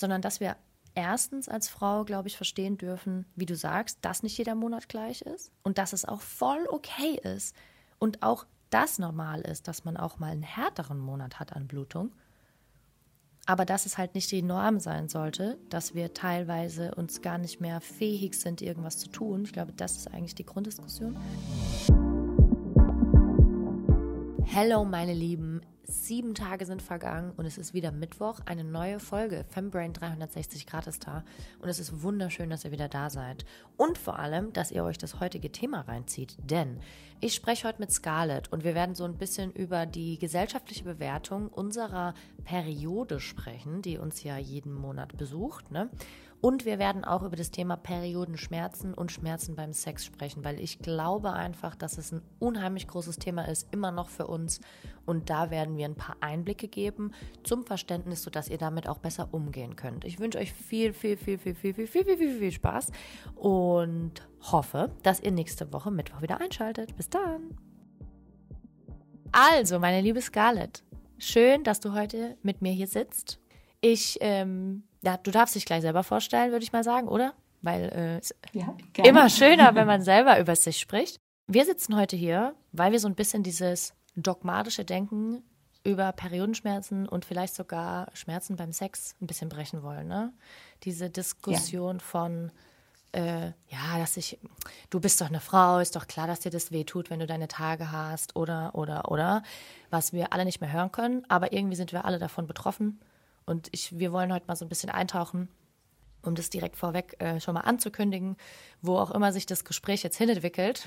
sondern dass wir erstens als Frau, glaube ich, verstehen dürfen, wie du sagst, dass nicht jeder Monat gleich ist und dass es auch voll okay ist und auch das normal ist, dass man auch mal einen härteren Monat hat an Blutung. Aber dass es halt nicht die Norm sein sollte, dass wir teilweise uns gar nicht mehr fähig sind, irgendwas zu tun. Ich glaube, das ist eigentlich die Grunddiskussion. Hello, meine Lieben. Sieben Tage sind vergangen und es ist wieder Mittwoch. Eine neue Folge Fembrain 360 Grad ist da. Und es ist wunderschön, dass ihr wieder da seid. Und vor allem, dass ihr euch das heutige Thema reinzieht. Denn ich spreche heute mit Scarlett und wir werden so ein bisschen über die gesellschaftliche Bewertung unserer Periode sprechen, die uns ja jeden Monat besucht. Ne? Und wir werden auch über das Thema Periodenschmerzen und Schmerzen beim Sex sprechen, weil ich glaube einfach, dass es ein unheimlich großes Thema ist, immer noch für uns. Und da werden wir ein paar Einblicke geben zum Verständnis, sodass ihr damit auch besser umgehen könnt. Ich wünsche euch viel, viel, viel, viel, viel, viel, viel, viel, viel, viel Spaß und hoffe, dass ihr nächste Woche Mittwoch wieder einschaltet. Bis dann. Also, meine liebe Scarlett, schön, dass du heute mit mir hier sitzt. Ich ähm, ja, du darfst dich gleich selber vorstellen, würde ich mal sagen, oder? Weil äh, ja, immer schöner, wenn man selber über sich spricht. Wir sitzen heute hier, weil wir so ein bisschen dieses dogmatische Denken über Periodenschmerzen und vielleicht sogar Schmerzen beim Sex ein bisschen brechen wollen. Ne? Diese Diskussion ja. von, äh, ja, dass ich, du bist doch eine Frau, ist doch klar, dass dir das wehtut, wenn du deine Tage hast oder, oder, oder, was wir alle nicht mehr hören können, aber irgendwie sind wir alle davon betroffen und ich, wir wollen heute mal so ein bisschen eintauchen, um das direkt vorweg äh, schon mal anzukündigen, wo auch immer sich das Gespräch jetzt hinentwickelt,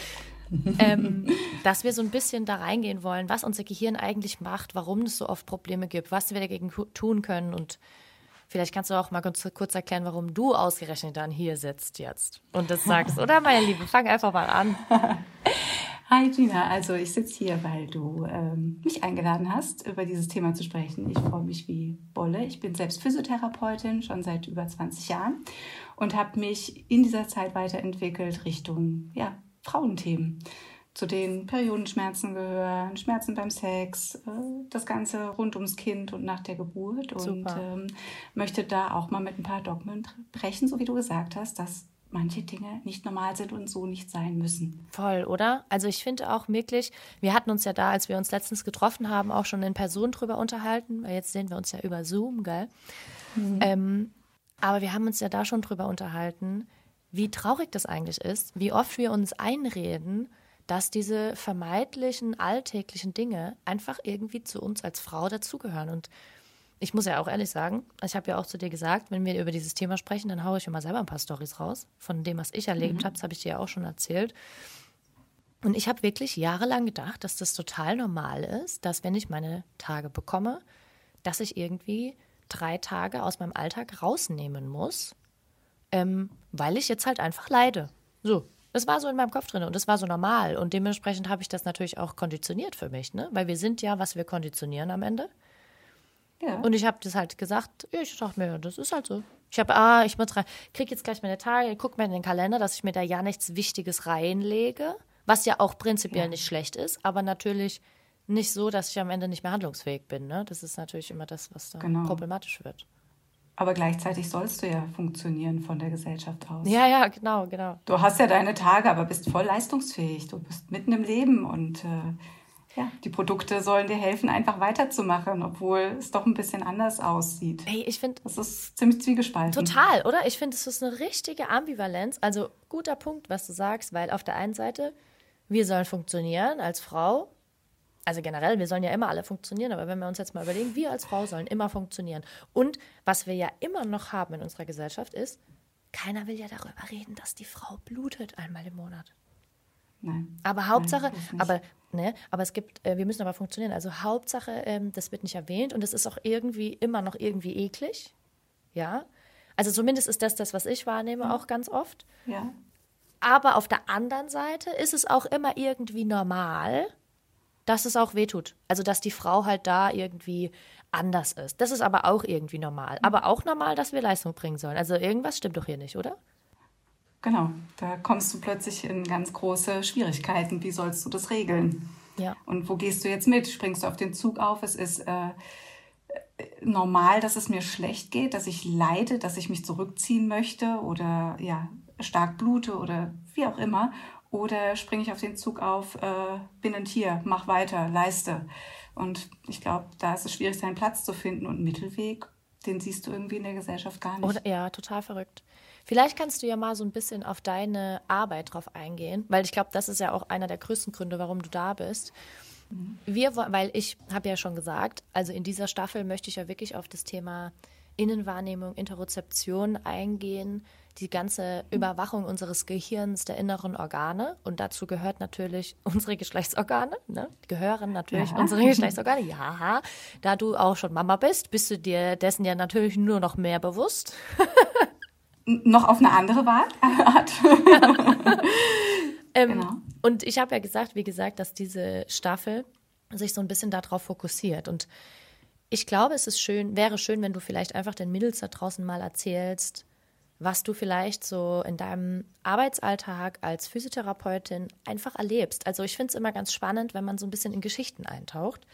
ähm, dass wir so ein bisschen da reingehen wollen, was unser Gehirn eigentlich macht, warum es so oft Probleme gibt, was wir dagegen tun können und Vielleicht kannst du auch mal kurz, kurz, erklären, warum du ausgerechnet dann hier sitzt jetzt und das sagst, oder meine Liebe? Fang einfach mal an. Hi Gina, also ich sitze hier, weil du ähm, mich eingeladen hast, über dieses Thema zu sprechen. Ich freue mich wie Bolle. Ich bin selbst Physiotherapeutin, schon seit über 20 Jahren und habe mich in dieser Zeit weiterentwickelt Richtung ja, Frauenthemen. Zu den Periodenschmerzen gehören, Schmerzen beim Sex, äh, das Ganze rund ums Kind und nach der Geburt. Super. Und ähm, möchte da auch mal mit ein paar Dogmen brechen, so wie du gesagt hast, dass manche Dinge nicht normal sind und so nicht sein müssen. Voll, oder? Also ich finde auch wirklich, wir hatten uns ja da, als wir uns letztens getroffen haben, auch schon in Person drüber unterhalten, weil jetzt sehen wir uns ja über Zoom, gell? Mhm. Ähm, aber wir haben uns ja da schon drüber unterhalten, wie traurig das eigentlich ist, wie oft wir uns einreden, dass diese vermeintlichen alltäglichen Dinge einfach irgendwie zu uns als Frau dazugehören. Und ich muss ja auch ehrlich sagen, ich habe ja auch zu dir gesagt, wenn wir über dieses Thema sprechen, dann haue ich immer selber ein paar Storys raus. Von dem, was ich erlebt mhm. habe, das habe ich dir ja auch schon erzählt. Und ich habe wirklich jahrelang gedacht, dass das total normal ist, dass wenn ich meine Tage bekomme, dass ich irgendwie drei Tage aus meinem Alltag rausnehmen muss, ähm, weil ich jetzt halt einfach leide. So, das war so in meinem Kopf drin und das war so normal. Und dementsprechend habe ich das natürlich auch konditioniert für mich, ne? Weil wir sind ja, was wir konditionieren am Ende. Ja. Und ich habe das halt gesagt, ich dachte mir, das ist halt so. Ich habe, ah, ich muss rein, krieg jetzt gleich meine Tage, guck mir in den Kalender, dass ich mir da ja nichts Wichtiges reinlege, was ja auch prinzipiell ja. nicht schlecht ist, aber natürlich nicht so, dass ich am Ende nicht mehr handlungsfähig bin. Ne? Das ist natürlich immer das, was dann genau. problematisch wird. Aber gleichzeitig sollst du ja funktionieren von der Gesellschaft aus. Ja, ja, genau, genau. Du hast ja deine Tage, aber bist voll leistungsfähig. Du bist mitten im Leben und äh, ja, die Produkte sollen dir helfen, einfach weiterzumachen, obwohl es doch ein bisschen anders aussieht. Hey, ich finde. Das ist ziemlich zwiegespalten. Total, oder? Ich finde, es ist eine richtige Ambivalenz. Also, guter Punkt, was du sagst, weil auf der einen Seite, wir sollen funktionieren als Frau. Also generell, wir sollen ja immer alle funktionieren, aber wenn wir uns jetzt mal überlegen, wir als Frau sollen immer funktionieren. Und was wir ja immer noch haben in unserer Gesellschaft ist, keiner will ja darüber reden, dass die Frau blutet einmal im Monat. Nein. Aber Hauptsache, Nein, aber, ne, aber es gibt, äh, wir müssen aber funktionieren. Also Hauptsache, ähm, das wird nicht erwähnt und es ist auch irgendwie immer noch irgendwie eklig. Ja. Also zumindest ist das das, was ich wahrnehme, ja. auch ganz oft. Ja. Aber auf der anderen Seite ist es auch immer irgendwie normal, dass es auch wehtut. Also dass die Frau halt da irgendwie anders ist. Das ist aber auch irgendwie normal. Aber auch normal, dass wir Leistung bringen sollen. Also irgendwas stimmt doch hier nicht, oder? Genau, da kommst du plötzlich in ganz große Schwierigkeiten. Wie sollst du das regeln? Ja. Und wo gehst du jetzt mit? Springst du auf den Zug auf? Es ist äh, normal, dass es mir schlecht geht, dass ich leide, dass ich mich zurückziehen möchte oder ja, stark blute oder wie auch immer? Oder springe ich auf den Zug auf, äh, bin ein Tier, mach weiter, leiste. Und ich glaube, da ist es schwierig, seinen Platz zu finden. Und Mittelweg, den siehst du irgendwie in der Gesellschaft gar nicht. Oder, ja, total verrückt. Vielleicht kannst du ja mal so ein bisschen auf deine Arbeit drauf eingehen, weil ich glaube, das ist ja auch einer der größten Gründe, warum du da bist. Wir, weil ich habe ja schon gesagt, also in dieser Staffel möchte ich ja wirklich auf das Thema Innenwahrnehmung, Interozeption eingehen, die ganze Überwachung unseres Gehirns, der inneren Organe. Und dazu gehört natürlich unsere Geschlechtsorgane. Ne? Gehören natürlich ja. unsere Geschlechtsorgane. Ja, da du auch schon Mama bist, bist du dir dessen ja natürlich nur noch mehr bewusst. noch auf eine andere Art. ähm, genau. Und ich habe ja gesagt, wie gesagt, dass diese Staffel sich so ein bisschen darauf fokussiert. Und ich glaube, es ist schön, wäre schön, wenn du vielleicht einfach den Mädels da draußen mal erzählst, was du vielleicht so in deinem Arbeitsalltag als Physiotherapeutin einfach erlebst. Also ich finde es immer ganz spannend, wenn man so ein bisschen in Geschichten eintaucht.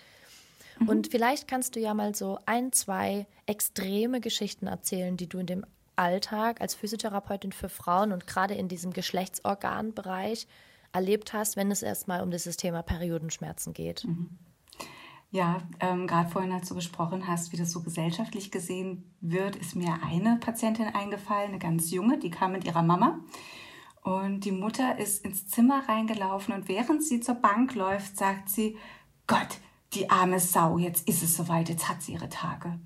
Mhm. Und vielleicht kannst du ja mal so ein, zwei extreme Geschichten erzählen, die du in dem Alltag als Physiotherapeutin für Frauen und gerade in diesem Geschlechtsorganbereich erlebt hast, wenn es erstmal um dieses Thema Periodenschmerzen geht. Mhm. Ja, ähm, gerade vorhin, als du gesprochen hast, wie das so gesellschaftlich gesehen wird, ist mir eine Patientin eingefallen, eine ganz junge, die kam mit ihrer Mama. Und die Mutter ist ins Zimmer reingelaufen und während sie zur Bank läuft, sagt sie, Gott, die arme Sau, jetzt ist es soweit, jetzt hat sie ihre Tage.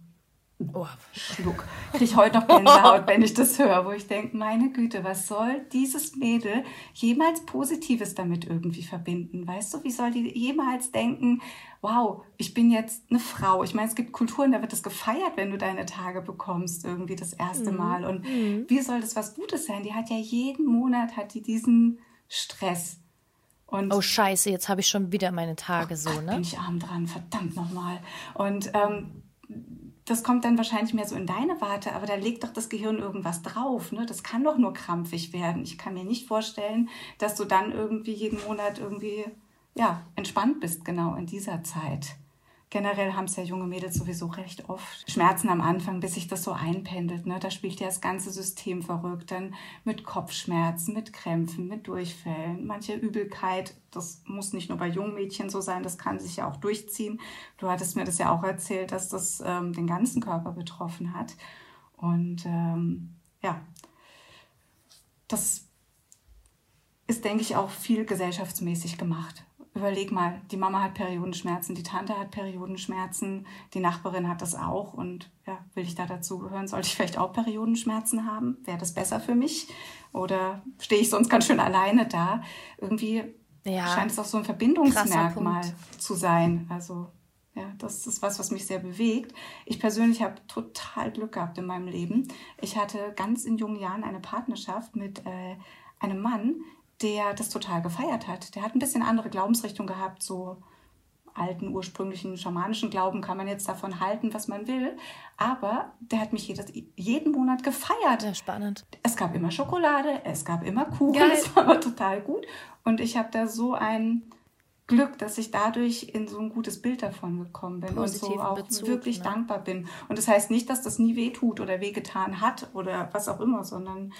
Oh, Schluck. Kriege ich heute noch Gänsehaut, wenn ich das höre, wo ich denke, meine Güte, was soll dieses Mädel jemals Positives damit irgendwie verbinden? Weißt du, wie soll die jemals denken, wow, ich bin jetzt eine Frau? Ich meine, es gibt Kulturen, da wird das gefeiert, wenn du deine Tage bekommst, irgendwie das erste mhm. Mal. Und mhm. wie soll das was Gutes sein? Die hat ja jeden Monat, hat die diesen Stress. Und oh Scheiße, jetzt habe ich schon wieder meine Tage oh so, Gott, ne? Bin ich arm dran, verdammt nochmal. Und ähm, das kommt dann wahrscheinlich mehr so in deine Warte, aber da legt doch das Gehirn irgendwas drauf. Ne? Das kann doch nur krampfig werden. Ich kann mir nicht vorstellen, dass du dann irgendwie jeden Monat irgendwie ja, entspannt bist, genau in dieser Zeit. Generell haben es ja junge Mädels sowieso recht oft Schmerzen am Anfang, bis sich das so einpendelt. Ne? Da spielt ja das ganze System verrückt. Dann mit Kopfschmerzen, mit Krämpfen, mit Durchfällen, manche Übelkeit. Das muss nicht nur bei jungen Mädchen so sein, das kann sich ja auch durchziehen. Du hattest mir das ja auch erzählt, dass das ähm, den ganzen Körper betroffen hat. Und ähm, ja, das ist, denke ich, auch viel gesellschaftsmäßig gemacht überleg mal, die Mama hat Periodenschmerzen, die Tante hat Periodenschmerzen, die Nachbarin hat das auch. Und ja, will ich da dazugehören? Sollte ich vielleicht auch Periodenschmerzen haben? Wäre das besser für mich? Oder stehe ich sonst ganz schön alleine da? Irgendwie ja, scheint es auch so ein Verbindungsmerkmal zu sein. Also ja, das ist was, was mich sehr bewegt. Ich persönlich habe total Glück gehabt in meinem Leben. Ich hatte ganz in jungen Jahren eine Partnerschaft mit äh, einem Mann, der das total gefeiert hat. Der hat ein bisschen andere Glaubensrichtung gehabt, so alten, ursprünglichen schamanischen Glauben kann man jetzt davon halten, was man will. Aber der hat mich jedes, jeden Monat gefeiert. Sehr spannend. Es gab immer Schokolade, es gab immer Kuchen, Geil. es war aber total gut. Und ich habe da so ein Glück, dass ich dadurch in so ein gutes Bild davon gekommen bin Positiven und so auch Bezug, wirklich ne? dankbar bin. Und das heißt nicht, dass das nie wehtut oder wehgetan hat oder was auch immer, sondern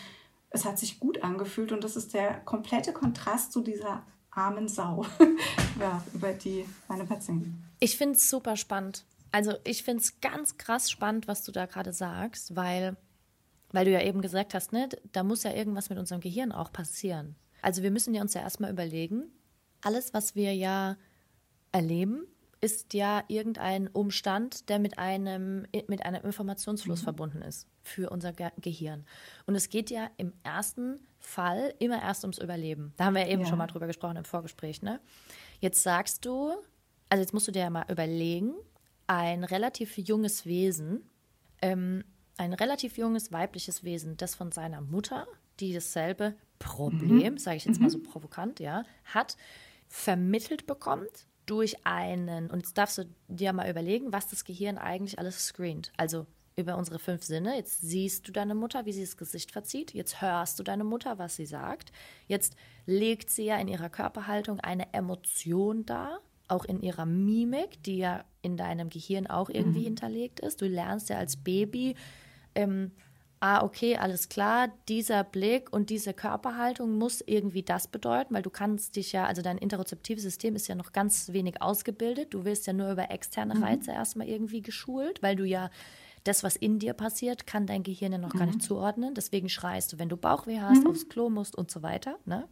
es hat sich gut angefühlt und das ist der komplette Kontrast zu dieser armen Sau, ja, über die meine Patienten. Ich finde es super spannend. Also ich finde es ganz krass spannend, was du da gerade sagst, weil, weil du ja eben gesagt hast, ne, da muss ja irgendwas mit unserem Gehirn auch passieren. Also wir müssen ja uns ja erstmal überlegen, alles, was wir ja erleben, ist ja irgendein Umstand, der mit einem, mit einem Informationsfluss mhm. verbunden ist für unser Ge Gehirn. Und es geht ja im ersten Fall immer erst ums Überleben. Da haben wir ja eben ja. schon mal drüber gesprochen im Vorgespräch. Ne? Jetzt sagst du, also jetzt musst du dir ja mal überlegen, ein relativ junges Wesen, ähm, ein relativ junges weibliches Wesen, das von seiner Mutter, die dasselbe Problem, mhm. sage ich jetzt mal so mhm. provokant, ja, hat, vermittelt bekommt durch einen, und jetzt darfst du dir mal überlegen, was das Gehirn eigentlich alles screent. Also über unsere fünf Sinne. Jetzt siehst du deine Mutter, wie sie das Gesicht verzieht. Jetzt hörst du deine Mutter, was sie sagt. Jetzt legt sie ja in ihrer Körperhaltung eine Emotion dar. auch in ihrer Mimik, die ja in deinem Gehirn auch irgendwie Mhm. hinterlegt ist. Du lernst ja als Baby, ähm, ah, okay, alles klar, dieser Blick und diese Körperhaltung muss irgendwie das bedeuten, weil du kannst dich ja, also dein interozeptives System ist ja noch ganz wenig ausgebildet. Du wirst ja nur über externe Mhm. Reize erstmal irgendwie geschult, weil du ja das, was in dir passiert, kann dein Gehirn ja noch gar Mhm. nicht zuordnen. Deswegen schreist du, wenn du Bauchweh hast, aufs Klo musst und so weiter. Ne?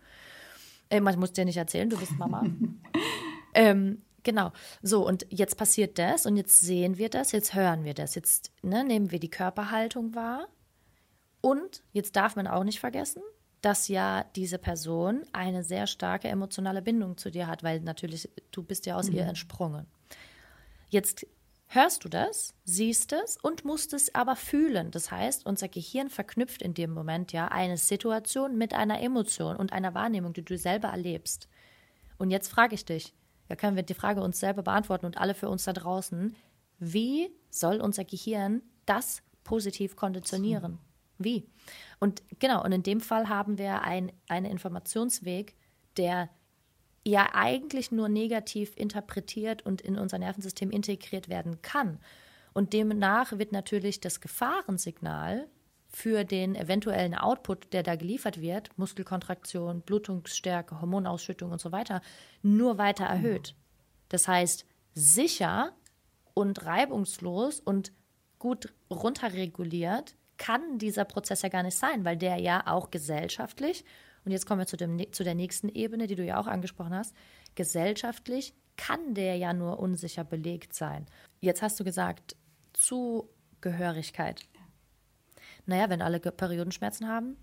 Äh, man muss dir nicht erzählen, du bist Mama. ähm, genau. So, und jetzt passiert das und jetzt sehen wir das, jetzt hören wir das, jetzt ne, nehmen wir die Körperhaltung wahr. Und jetzt darf man auch nicht vergessen, dass ja diese Person eine sehr starke emotionale Bindung zu dir hat, weil natürlich du bist ja aus ihr entsprungen. Jetzt hörst du das, siehst es und musst es aber fühlen. Das heißt, unser Gehirn verknüpft in dem Moment ja eine Situation mit einer Emotion und einer Wahrnehmung, die du selber erlebst. Und jetzt frage ich dich, ja, können wir die Frage uns selber beantworten und alle für uns da draußen, wie soll unser Gehirn das positiv konditionieren? Wie? Und genau, und in dem Fall haben wir ein, einen Informationsweg, der ja eigentlich nur negativ interpretiert und in unser Nervensystem integriert werden kann. Und demnach wird natürlich das Gefahrensignal für den eventuellen Output, der da geliefert wird, Muskelkontraktion, Blutungsstärke, Hormonausschüttung und so weiter, nur weiter erhöht. Das heißt, sicher und reibungslos und gut runterreguliert kann dieser Prozess ja gar nicht sein, weil der ja auch gesellschaftlich, und jetzt kommen wir zu, dem, zu der nächsten Ebene, die du ja auch angesprochen hast, gesellschaftlich kann der ja nur unsicher belegt sein. Jetzt hast du gesagt, Zugehörigkeit. Naja, wenn alle Periodenschmerzen haben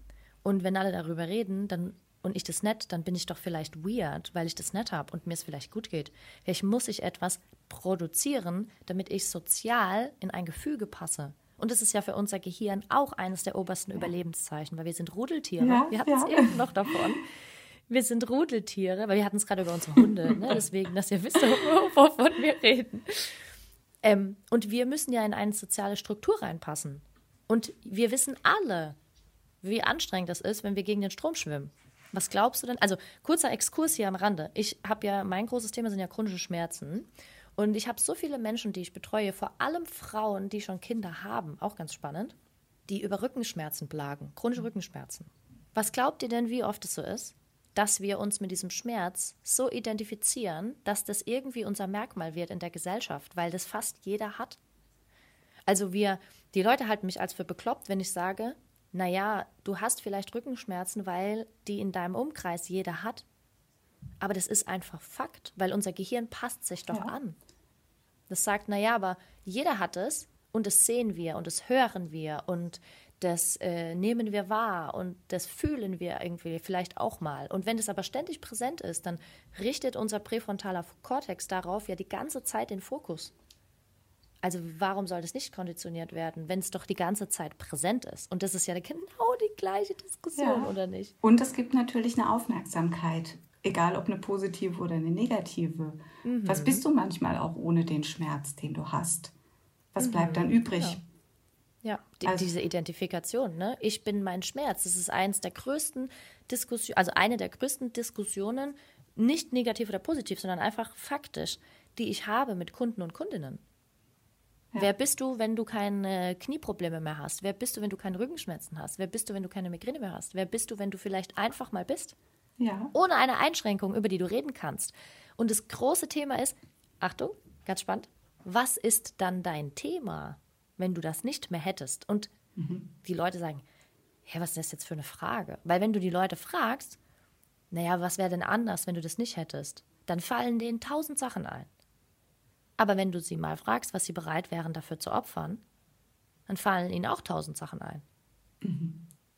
und wenn alle darüber reden, dann und ich das nett, dann bin ich doch vielleicht weird, weil ich das nett habe und mir es vielleicht gut geht. Vielleicht muss ich etwas produzieren, damit ich sozial in ein Gefüge passe. Und das ist ja für unser Gehirn auch eines der obersten Überlebenszeichen, weil wir sind Rudeltiere. Ja, wir hatten es ja. eben noch davon. Wir sind Rudeltiere, weil wir hatten es gerade über unsere Hunde, ne? deswegen, dass ihr wisst, wovon wir reden. Ähm, und wir müssen ja in eine soziale Struktur reinpassen. Und wir wissen alle, wie anstrengend das ist, wenn wir gegen den Strom schwimmen. Was glaubst du denn? Also kurzer Exkurs hier am Rande. Ich habe ja, mein großes Thema sind ja chronische Schmerzen. Und ich habe so viele Menschen, die ich betreue, vor allem Frauen, die schon Kinder haben, auch ganz spannend, die über Rückenschmerzen plagen, chronische Rückenschmerzen. Was glaubt ihr denn, wie oft es so ist, dass wir uns mit diesem Schmerz so identifizieren, dass das irgendwie unser Merkmal wird in der Gesellschaft, weil das fast jeder hat? Also wir, die Leute halten mich als für bekloppt, wenn ich sage, naja, du hast vielleicht Rückenschmerzen, weil die in deinem Umkreis jeder hat. Aber das ist einfach Fakt, weil unser Gehirn passt sich doch Ja. an. Das sagt, naja, aber jeder hat es und das sehen wir und das hören wir und das äh, nehmen wir wahr und das fühlen wir irgendwie vielleicht auch mal. Und wenn das aber ständig präsent ist, dann richtet unser präfrontaler Kortex darauf ja die ganze Zeit den Fokus. Also warum soll das nicht konditioniert werden, wenn es doch die ganze Zeit präsent ist? Und das ist ja genau die gleiche Diskussion, Ja. oder nicht? Und es gibt natürlich eine Aufmerksamkeit, egal ob eine positive oder eine negative. Mhm. Was bist du manchmal auch ohne den Schmerz, den du hast? Was bleibt dann übrig? genau. Ja, die, Also- diese Identifikation, ne? Ich bin mein Schmerz. Das ist eins der größten Diskussionen, also eine der größten Diskussionen, nicht negativ oder positiv, sondern einfach faktisch, die ich habe mit Kunden und Kundinnen. Ja. Wer bist du, wenn du keine Knieprobleme mehr hast? Wer bist du, wenn du keine Rückenschmerzen hast? Wer bist du, wenn du keine Migräne mehr hast? Wer bist du, wenn du vielleicht einfach mal bist? Ja. ohne eine Einschränkung, über die du reden kannst. Und das große Thema ist, Achtung, ganz spannend, was ist dann dein Thema, wenn du das nicht mehr hättest? Und die Leute sagen, hä, was ist das jetzt für eine Frage? Weil wenn du die Leute fragst, naja, was wäre denn anders, wenn du das nicht hättest? Dann fallen denen tausend Sachen ein. Aber wenn du sie mal fragst, was sie bereit wären, dafür zu opfern, dann fallen ihnen auch tausend Sachen ein.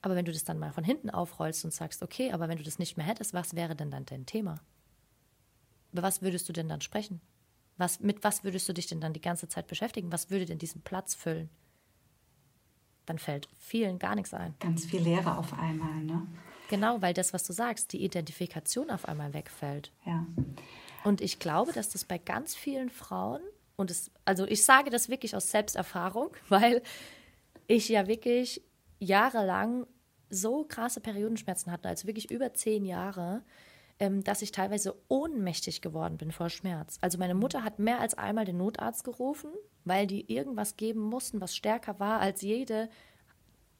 Aber wenn du das dann mal von hinten aufrollst und sagst, okay, aber wenn du das nicht mehr hättest, was wäre denn dann dein Thema? Über was würdest du denn dann sprechen? Was, mit was würdest du dich denn dann die ganze Zeit beschäftigen? Was würde denn diesen Platz füllen? Dann fällt vielen gar nichts ein. Ganz viel Leere auf einmal, ne? Genau, weil das, was du sagst, die Identifikation auf einmal wegfällt. Ja. Und ich glaube, dass das bei ganz vielen Frauen, und es, also ich sage das wirklich aus Selbsterfahrung, weil ich ja wirklich jahrelang so krasse Periodenschmerzen hatte, also wirklich über zehn Jahre, ähm, dass ich teilweise ohnmächtig geworden bin vor Schmerz. Also meine Mutter hat mehr als einmal den Notarzt gerufen, weil die irgendwas geben mussten, was stärker war als jede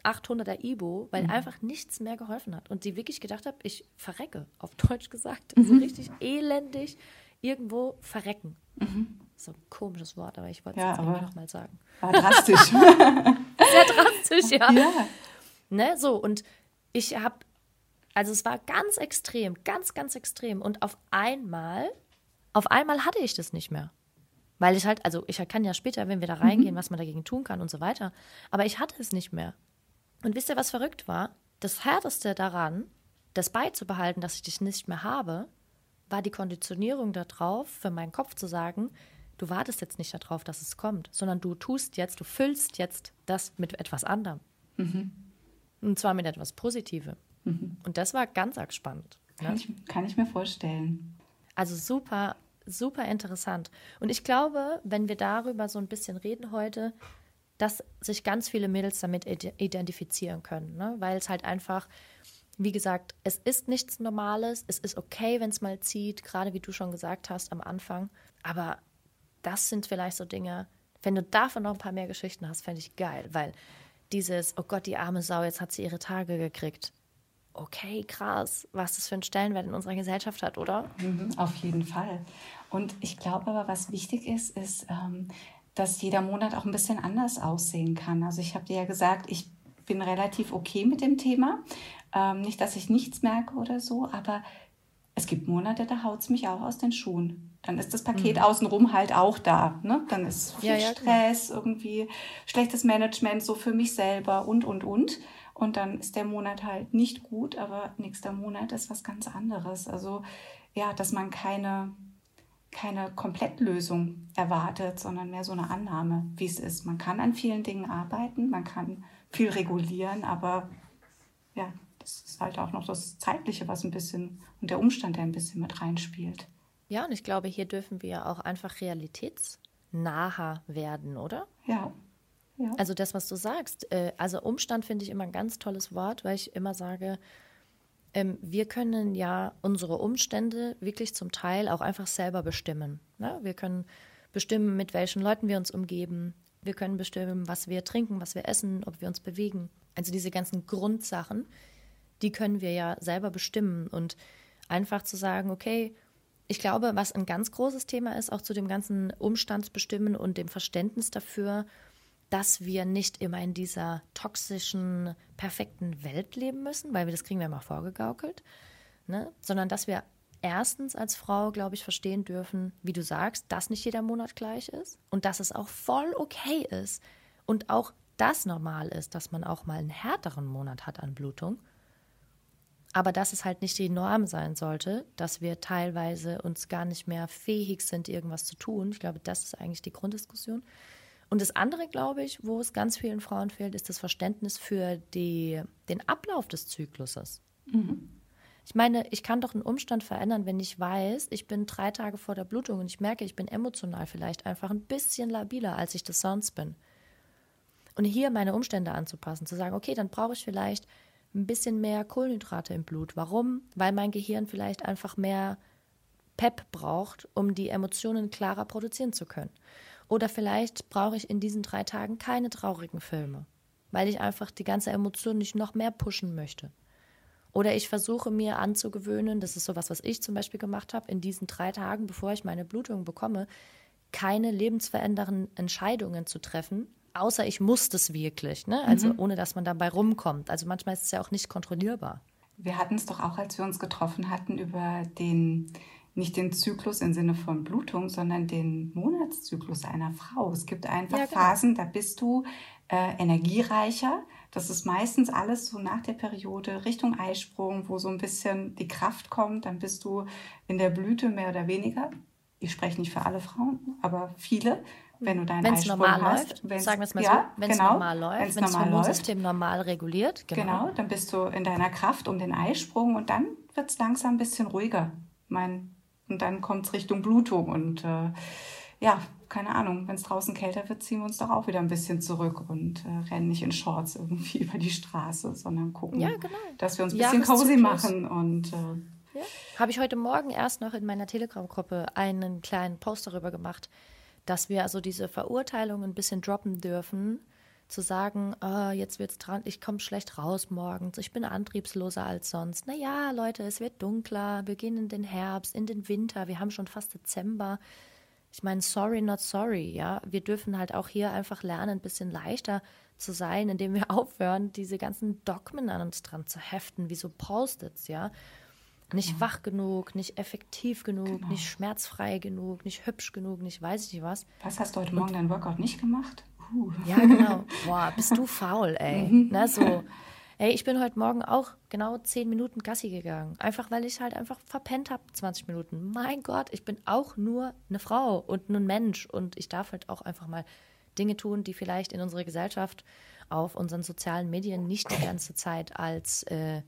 800er Ibo, weil mhm. einfach nichts mehr geholfen hat. Und sie wirklich gedacht hat, ich verrecke, auf Deutsch gesagt. Also mhm. richtig elendig irgendwo verrecken. Mhm. So ein komisches Wort, aber ich wollte es ja, jetzt nochmal sagen. War drastisch. Sehr drastisch, ja. ja. Ne, so, und ich habe, also es war ganz extrem, ganz, ganz extrem. Und auf einmal, auf einmal hatte ich das nicht mehr. Weil ich halt, also ich kann ja später, wenn wir da reingehen, mhm. was man dagegen tun kann und so weiter. Aber ich hatte es nicht mehr. Und wisst ihr, was verrückt war? Das Härteste daran, das beizubehalten, dass ich dich nicht mehr habe, war die Konditionierung darauf, für meinen Kopf zu sagen, du wartest jetzt nicht darauf, dass es kommt, sondern du tust jetzt, du füllst jetzt das mit etwas anderem. Mhm. Und zwar mit etwas Positivem. Mhm. Und das war ganz arg spannend. Ne? Kann, ich, kann ich mir vorstellen. Also super, super interessant. Und ich glaube, wenn wir darüber so ein bisschen reden heute, dass sich ganz viele Mädels damit identifizieren können, ne? weil es halt einfach, wie gesagt, es ist nichts Normales, es ist okay, wenn es mal zieht, gerade wie du schon gesagt hast am Anfang, aber das sind vielleicht so Dinge, wenn du davon noch ein paar mehr Geschichten hast, fände ich geil, weil dieses, oh Gott, die arme Sau, jetzt hat sie ihre Tage gekriegt. Okay, krass, was das für einen Stellenwert in unserer Gesellschaft hat, oder? Mhm, auf jeden Fall. Und ich glaube aber, was wichtig ist, ist, ähm, dass jeder Monat auch ein bisschen anders aussehen kann. Also ich habe dir ja gesagt, ich bin relativ okay mit dem Thema. Ähm, nicht, dass ich nichts merke oder so, aber es gibt Monate, da haut es mich auch aus den Schuhen. Dann ist das Paket mhm. außenrum halt auch da. Ne? Dann ist viel ja, ja, Stress, klar. irgendwie schlechtes Management so für mich selber und, und, und. Und dann ist der Monat halt nicht gut, aber nächster Monat ist was ganz anderes. Also ja, dass man keine keine Komplettlösung erwartet, sondern mehr so eine Annahme, wie es ist. Man kann an vielen Dingen arbeiten, man kann viel regulieren, aber ja, das ist halt auch noch das Zeitliche, was ein bisschen und der Umstand, der ein bisschen mit reinspielt. Ja, und ich glaube, hier dürfen wir auch einfach realitätsnaher werden, oder? Ja. ja. Also das, was du sagst. Äh, also Umstand finde ich immer ein ganz tolles Wort, weil ich immer sage, ähm, wir können ja unsere Umstände wirklich zum Teil auch einfach selber bestimmen. Ne? Wir können bestimmen, mit welchen Leuten wir uns umgeben. Wir können bestimmen, was wir trinken, was wir essen, ob wir uns bewegen. Also diese ganzen Grundsachen, die können wir ja selber bestimmen. Und einfach zu sagen, okay, ich glaube, was ein ganz großes Thema ist, auch zu dem ganzen Umstandsbestimmen und dem Verständnis dafür, dass wir nicht immer in dieser toxischen, perfekten Welt leben müssen, weil wir das kriegen wir immer vorgegaukelt, ne? sondern dass wir erstens als Frau, glaube ich, verstehen dürfen, wie du sagst, dass nicht jeder Monat gleich ist und dass es auch voll okay ist und auch das normal ist, dass man auch mal einen härteren Monat hat an Blutung. Aber dass es halt nicht die Norm sein sollte, dass wir teilweise uns gar nicht mehr fähig sind, irgendwas zu tun. Ich glaube, das ist eigentlich die Grunddiskussion. Und das andere, glaube ich, wo es ganz vielen Frauen fehlt, ist das Verständnis für die, den Ablauf des Zykluses. Mhm. Ich meine, ich kann doch einen Umstand verändern, wenn ich weiß, ich bin drei Tage vor der Blutung und ich merke, ich bin emotional vielleicht einfach ein bisschen labiler, als ich das sonst bin. Und hier meine Umstände anzupassen, zu sagen, okay, dann brauche ich vielleicht ein bisschen mehr Kohlenhydrate im Blut. Warum? Weil mein Gehirn vielleicht einfach mehr Pep braucht, um die Emotionen klarer produzieren zu können. Oder vielleicht brauche ich in diesen drei Tagen keine traurigen Filme, weil ich einfach die ganze Emotion nicht noch mehr pushen möchte. Oder ich versuche mir anzugewöhnen, das ist sowas, was ich zum Beispiel gemacht habe, in diesen drei Tagen, bevor ich meine Blutung bekomme, keine lebensverändernden Entscheidungen zu treffen, außer ich muss das wirklich, ne? Also mhm. ohne dass man dabei rumkommt. Also manchmal ist es ja auch nicht kontrollierbar. Wir hatten es doch auch, als wir uns getroffen hatten, über den nicht den Zyklus im Sinne von Blutung, sondern den Monatszyklus einer Frau. Es gibt einfach ja, genau. Phasen, da bist du äh, energiereicher. Das ist meistens alles so nach der Periode Richtung Eisprung, wo so ein bisschen die Kraft kommt. Dann bist du in der Blüte mehr oder weniger. Ich spreche nicht für alle Frauen, aber viele. Wenn du deinen wenn's Eisprung normal hast, läuft, sagen wir es mal ja, so, wenn es genau, normal läuft, wenn das Hormonsystem normal reguliert. Genau. genau, dann bist du in deiner Kraft um den Eisprung und dann wird es langsam ein bisschen ruhiger. Mein und dann kommt es Richtung Blutung. Und äh, ja, keine Ahnung, wenn es draußen kälter wird, ziehen wir uns doch auch wieder ein bisschen zurück und äh, rennen nicht in Shorts irgendwie über die Straße, sondern gucken, ja, genau. dass wir uns ein bisschen cozy machen und äh, Ja. Habe ich heute Morgen erst noch in meiner Telegram-Gruppe einen kleinen Post darüber gemacht, dass wir also diese Verurteilung ein bisschen droppen dürfen, zu sagen, oh, jetzt wird's dran, ich komme schlecht raus morgens, ich bin antriebsloser als sonst. Naja, Leute, es wird dunkler, wir gehen in den Herbst, in den Winter, wir haben schon fast Dezember. Ich meine, sorry, not sorry, ja. Wir dürfen halt auch hier einfach lernen, ein bisschen leichter zu sein, indem wir aufhören, diese ganzen Dogmen an uns dran zu heften, wie so Post-its, ja. Nicht wach genug, nicht effektiv genug, genau. nicht schmerzfrei genug, nicht hübsch genug, nicht weiß ich nicht was. Was hast du heute Morgen dein Workout nicht gemacht? Uh. Ja, genau. Boah, bist du faul, ey. Mhm. Na, so. Ey, ich bin heute Morgen auch genau zehn Minuten Gassi gegangen. Einfach weil ich halt einfach verpennt habe, 20 Minuten. Mein Gott, ich bin auch nur eine Frau und ein Mensch. Und ich darf halt auch einfach mal Dinge tun, die vielleicht in unserer Gesellschaft auf unseren sozialen Medien nicht die ganze Zeit als äh,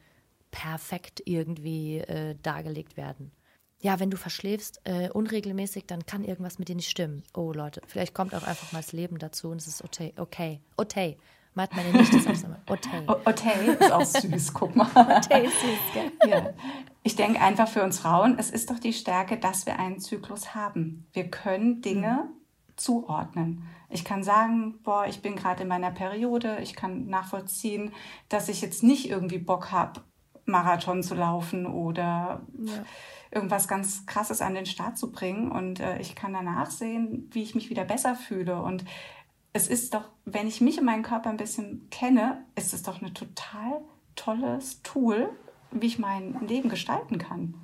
perfekt irgendwie äh, dargelegt werden ja, wenn du verschläfst äh, unregelmäßig, dann kann irgendwas mit dir nicht stimmen. Oh Leute, vielleicht kommt auch einfach mal das Leben dazu und es ist okay. Okay. Okay. Meint meine Nichte auch so. Okay. Okay ist auch süß, guck mal. Okay ist süß, gell? Ja. Ich denke einfach für uns Frauen, es ist doch die Stärke, dass wir einen Zyklus haben. Wir können Dinge mhm. zuordnen. Ich kann sagen, boah, ich bin gerade in meiner Periode. Ich kann nachvollziehen, dass ich jetzt nicht irgendwie Bock habe, Marathon zu laufen oder ja irgendwas ganz Krasses an den Start zu bringen. Und äh, ich kann danach sehen, wie ich mich wieder besser fühle. Und es ist doch, wenn ich mich und meinen Körper ein bisschen kenne, ist es doch ein total tolles Tool, wie ich mein Leben gestalten kann.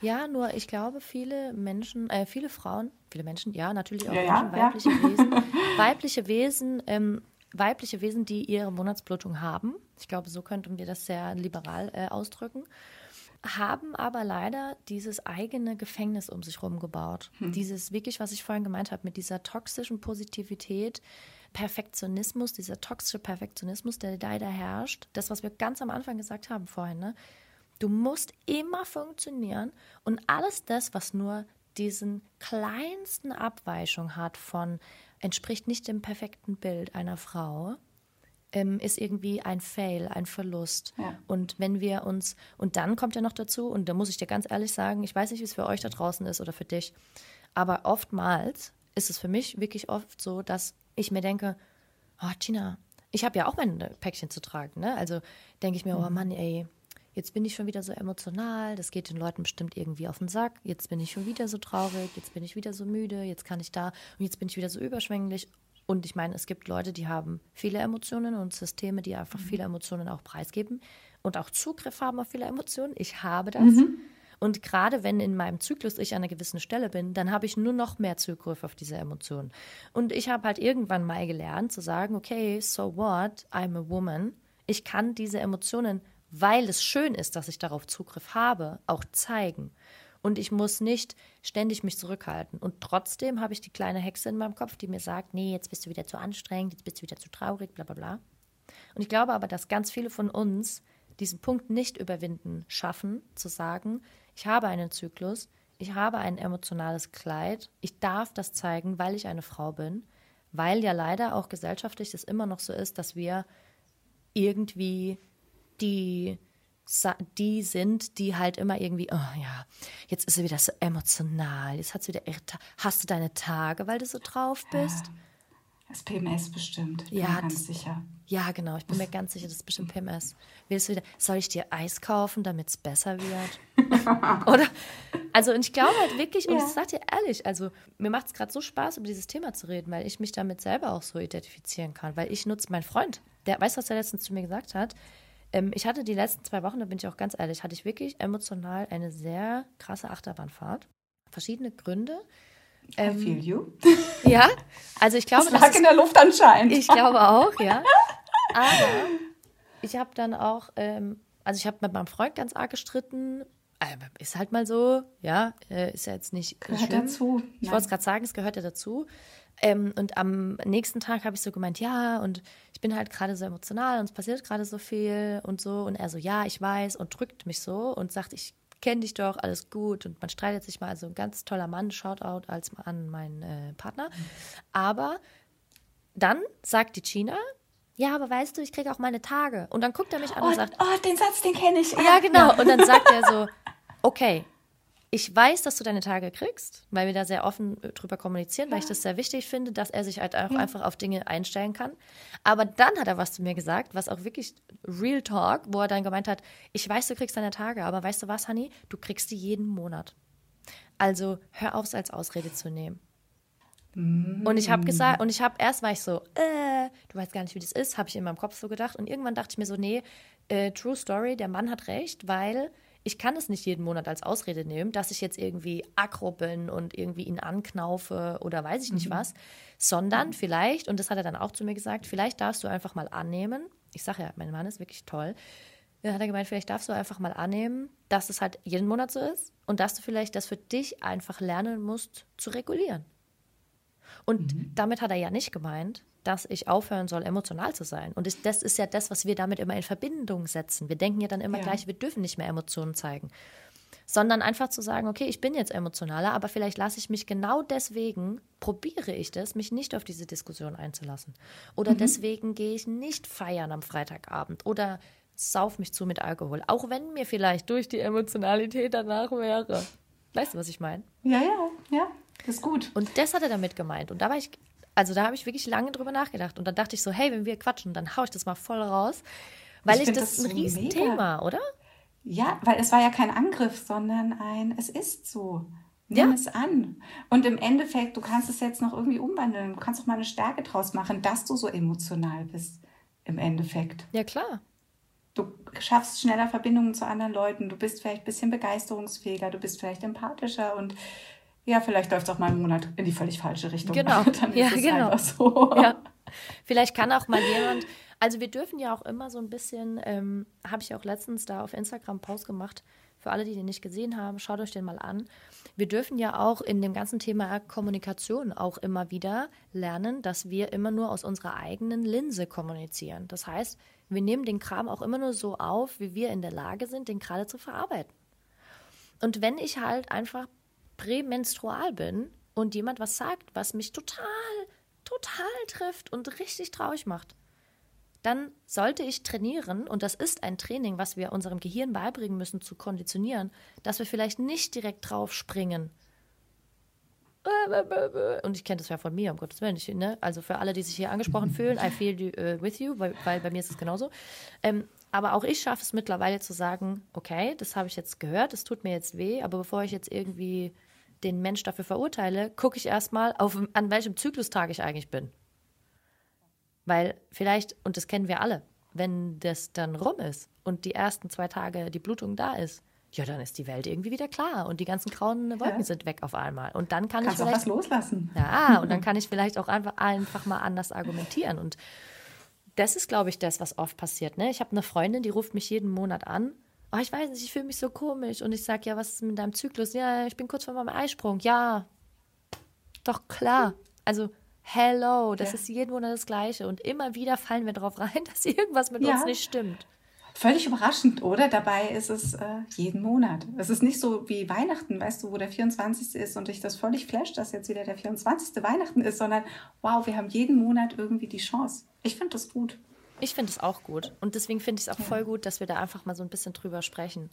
Ja, nur ich glaube, viele Menschen, äh, viele Frauen, viele Menschen, ja, natürlich auch ja, Menschen, weibliche ja. Wesen, weibliche Wesen, ähm, weibliche Wesen, die ihre Monatsblutung haben. Ich glaube, so könnten wir das sehr liberal äh, ausdrücken haben aber leider dieses eigene Gefängnis um sich herum gebaut. Hm. Dieses wirklich, was ich vorhin gemeint habe, mit dieser toxischen Positivität, Perfektionismus, dieser toxische Perfektionismus, der leider herrscht. Das, was wir ganz am Anfang gesagt haben vorhin, ne? Du musst immer funktionieren und alles das, was nur diesen kleinsten Abweichung hat von entspricht nicht dem perfekten Bild einer Frau, ähm, ist irgendwie ein Fail, ein Verlust. Ja. Und wenn wir uns, und dann kommt ja noch dazu, und da muss ich dir ganz ehrlich sagen, ich weiß nicht, wie es für euch da draußen ist oder für dich, aber oftmals ist es für mich wirklich oft so, dass ich mir denke, oh Gina, ich habe ja auch mein Päckchen zu tragen. Ne? Also denke ich mir, oh mhm. oh Mann, ey, jetzt bin ich schon wieder so emotional, das geht den Leuten bestimmt irgendwie auf den Sack, jetzt bin ich schon wieder so traurig, jetzt bin ich wieder so müde, jetzt kann ich da und jetzt bin ich wieder so überschwänglich und ich meine, es gibt Leute, die haben viele Emotionen und Systeme, die einfach mhm. viele Emotionen auch preisgeben und auch Zugriff haben auf viele Emotionen. Ich habe das. Mhm. Und gerade wenn in meinem Zyklus ich an einer gewissen Stelle bin, dann habe ich nur noch mehr Zugriff auf diese Emotionen. Und ich habe halt irgendwann mal gelernt zu sagen, okay, so what, I'm a woman. Ich kann diese Emotionen, weil es schön ist, dass ich darauf Zugriff habe, auch zeigen und ich muss nicht ständig mich zurückhalten. Und trotzdem habe ich die kleine Hexe in meinem Kopf, die mir sagt, nee, jetzt bist du wieder zu anstrengend, jetzt bist du wieder zu traurig, bla bla bla. Und ich glaube aber, dass ganz viele von uns diesen Punkt nicht überwinden schaffen, zu sagen, ich habe einen Zyklus, ich habe ein emotionales Kleid, ich darf das zeigen, weil ich eine Frau bin, weil ja leider auch gesellschaftlich es immer noch so ist, dass wir irgendwie die die sind, die halt immer irgendwie, oh ja, jetzt ist sie wieder so emotional, jetzt hat sie wieder, hast du deine Tage, weil du so drauf bist? Ja, das PMS bestimmt, bin ja, ganz sicher. Ja, genau, ich bin mir ganz sicher, das ist bestimmt PMS. Willst du wieder, soll ich dir Eis kaufen, damit es besser wird? Oder? Also, und ich glaube halt wirklich, und ja. ich sag dir ehrlich, also mir macht es gerade so Spaß, über dieses Thema zu reden, weil ich mich damit selber auch so identifizieren kann, weil ich nutze meinen Freund, der, weißt du, was er letztens zu mir gesagt hat? Ähm, ich hatte die letzten zwei Wochen, da bin ich auch ganz ehrlich, hatte ich wirklich emotional eine sehr krasse Achterbahnfahrt. Verschiedene Gründe. Ähm, I feel you. Ja, also ich glaube. Es lag in der Luft anscheinend. Ich glaube auch, ja. Aber ich habe dann auch, ähm, also ich habe mit meinem Freund ganz arg gestritten. Äh, ist halt mal so, ja, äh, ist ja jetzt nicht. Gehört schlimm. dazu. Ich wollte es gerade sagen, es gehört ja dazu. Ähm, und am nächsten Tag habe ich so gemeint, ja, und bin halt gerade so emotional und es passiert gerade so viel und so. Und er so, ja, ich weiß und drückt mich so und sagt, ich kenne dich doch, alles gut. Und man streitet sich mal, also ein ganz toller Mann, Shoutout als an meinen äh, Partner. Aber dann sagt die China, ja, aber weißt du, ich kriege auch meine Tage. Und dann guckt er mich an oh, und sagt, oh, den Satz, den kenne ich. Ja, genau. Und dann sagt er so, okay, ich weiß, dass du deine Tage kriegst, weil wir da sehr offen äh, drüber kommunizieren, ja. weil ich das sehr wichtig finde, dass er sich halt auch ja. einfach auf Dinge einstellen kann. Aber dann hat er was zu mir gesagt, was auch wirklich Real Talk, wo er dann gemeint hat, ich weiß, du kriegst deine Tage, aber weißt du was, Honey? Du kriegst die jeden Monat. Also hör auf, es als Ausrede zu nehmen. Mm. Und ich habe gesagt, und ich habe erst war ich so, äh, du weißt gar nicht, wie das ist, habe ich in meinem Kopf so gedacht. Und irgendwann dachte ich mir so, nee, äh, True Story, der Mann hat recht, weil ich kann es nicht jeden Monat als Ausrede nehmen, dass ich jetzt irgendwie aggro bin und irgendwie ihn anknaufe oder weiß ich nicht mhm. was, sondern vielleicht, und das hat er dann auch zu mir gesagt, vielleicht darfst du einfach mal annehmen, ich sage ja, mein Mann ist wirklich toll, dann hat er gemeint, vielleicht darfst du einfach mal annehmen, dass es halt jeden Monat so ist und dass du vielleicht das für dich einfach lernen musst zu regulieren. Und mhm. damit hat er ja nicht gemeint, dass ich aufhören soll, emotional zu sein. Und ist, das ist ja das, was wir damit immer in Verbindung setzen. Wir denken ja dann immer ja. gleich, wir dürfen nicht mehr Emotionen zeigen. Sondern einfach zu sagen, okay, ich bin jetzt emotionaler, aber vielleicht lasse ich mich genau deswegen, probiere ich das, mich nicht auf diese Diskussion einzulassen. Oder mhm. deswegen gehe ich nicht feiern am Freitagabend oder sauf mich zu mit Alkohol. Auch wenn mir vielleicht durch die Emotionalität danach wäre. Weißt du, was ich meine? Ja, ja, ja. Das ist gut. Und das hat er damit gemeint. Und da war ich also da habe ich wirklich lange drüber nachgedacht. Und dann dachte ich so, hey, wenn wir quatschen, dann haue ich das mal voll raus. Weil ich, ich das, das ein so Riesenthema, oder? Ja, weil es war ja kein Angriff, sondern ein, es ist so. Nimm ja. es an. Und im Endeffekt, du kannst es jetzt noch irgendwie umwandeln. Du kannst auch mal eine Stärke draus machen, dass du so emotional bist. Im Endeffekt. Ja, klar. Du schaffst schneller Verbindungen zu anderen Leuten. Du bist vielleicht ein bisschen begeisterungsfähiger. Du bist vielleicht empathischer und ja, vielleicht läuft es auch mal einen Monat in die völlig falsche Richtung. Genau. Dann ist ja, es genau. einfach so. Ja. Vielleicht kann auch mal jemand, also wir dürfen ja auch immer so ein bisschen, ähm, habe ich auch letztens da auf Instagram Post gemacht, für alle, die den nicht gesehen haben, schaut euch den mal an. Wir dürfen ja auch in dem ganzen Thema Kommunikation auch immer wieder lernen, dass wir immer nur aus unserer eigenen Linse kommunizieren. Das heißt, wir nehmen den Kram auch immer nur so auf, wie wir in der Lage sind, den gerade zu verarbeiten. Und wenn ich halt einfach prämenstrual bin und jemand was sagt, was mich total, total trifft und richtig traurig macht, dann sollte ich trainieren, und das ist ein Training, was wir unserem Gehirn beibringen müssen, zu konditionieren, dass wir vielleicht nicht direkt drauf springen. Und ich kenne das ja von mir, um Gottes Willen. Ich, ne? Also für alle, die sich hier angesprochen fühlen, I feel uh, with you, weil, weil, bei mir ist es genauso. Ähm, aber auch ich schaffe es mittlerweile zu sagen, okay, das habe ich jetzt gehört, das tut mir jetzt weh, aber bevor ich jetzt irgendwie den Mensch dafür verurteile, gucke ich erstmal, auf, an welchem Zyklustag ich eigentlich bin. Weil vielleicht, und das kennen wir alle, wenn das dann rum ist und die ersten zwei Tage die Blutung da ist, ja, dann ist die Welt irgendwie wieder klar und die ganzen grauen Wolken ja. sind weg auf einmal. Und dann kann Kannst ich vielleicht. Auch was loslassen. Ja, und dann kann ich vielleicht auch einfach, einfach mal anders argumentieren. Und das ist, glaube ich, das, was oft passiert. Ne? Ich habe eine Freundin, die ruft mich jeden Monat an oh, ich weiß nicht, ich fühle mich so komisch. Und ich sage, ja, was ist mit deinem Zyklus? Ja, ich bin kurz vor meinem Eisprung. Ja, doch klar. Also, hello, das ja. ist jeden Monat das Gleiche. Und immer wieder fallen wir darauf rein, dass irgendwas mit ja. uns nicht stimmt. Völlig überraschend, oder? Dabei ist es äh, jeden Monat. Es ist nicht so wie Weihnachten, weißt du, wo der 24. ist und dich das völlig flasht, dass jetzt wieder der 24. Weihnachten ist, sondern wow, wir haben jeden Monat irgendwie die Chance. Ich finde das gut. Ich finde es auch gut. Und deswegen finde ich es auch voll gut, dass wir da einfach mal so ein bisschen drüber sprechen.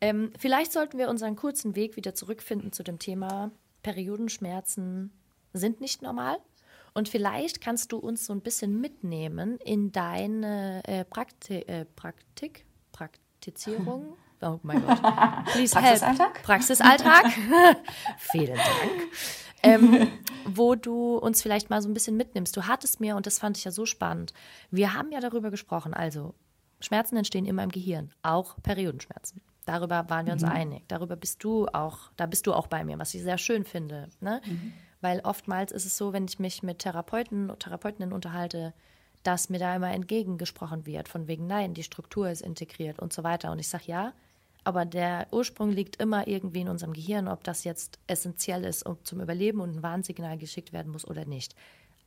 Ähm, vielleicht sollten wir unseren kurzen Weg wieder zurückfinden zu dem Thema Periodenschmerzen sind nicht normal. Und vielleicht kannst du uns so ein bisschen mitnehmen in deine äh, Prakti äh, Praktik, Praktizierung. Oh mein Gott. Please Praxisalltag? Help. Praxisalltag. Vielen Dank ähm, wo du uns vielleicht mal so ein bisschen mitnimmst. Du hattest mir, und das fand ich ja so spannend, wir haben ja darüber gesprochen, also Schmerzen entstehen immer im Gehirn, auch Periodenschmerzen. Darüber waren wir uns mhm. einig. Darüber bist du auch, da bist du auch bei mir, was ich sehr schön finde. Ne? Mhm. Weil oftmals ist es so, wenn ich mich mit Therapeuten und Therapeutinnen unterhalte, dass mir da immer entgegengesprochen wird, von wegen, nein, die Struktur ist integriert und so weiter. Und ich sage, ja, aber der Ursprung liegt immer irgendwie in unserem Gehirn, ob das jetzt essentiell ist und zum Überleben und ein Warnsignal geschickt werden muss oder nicht.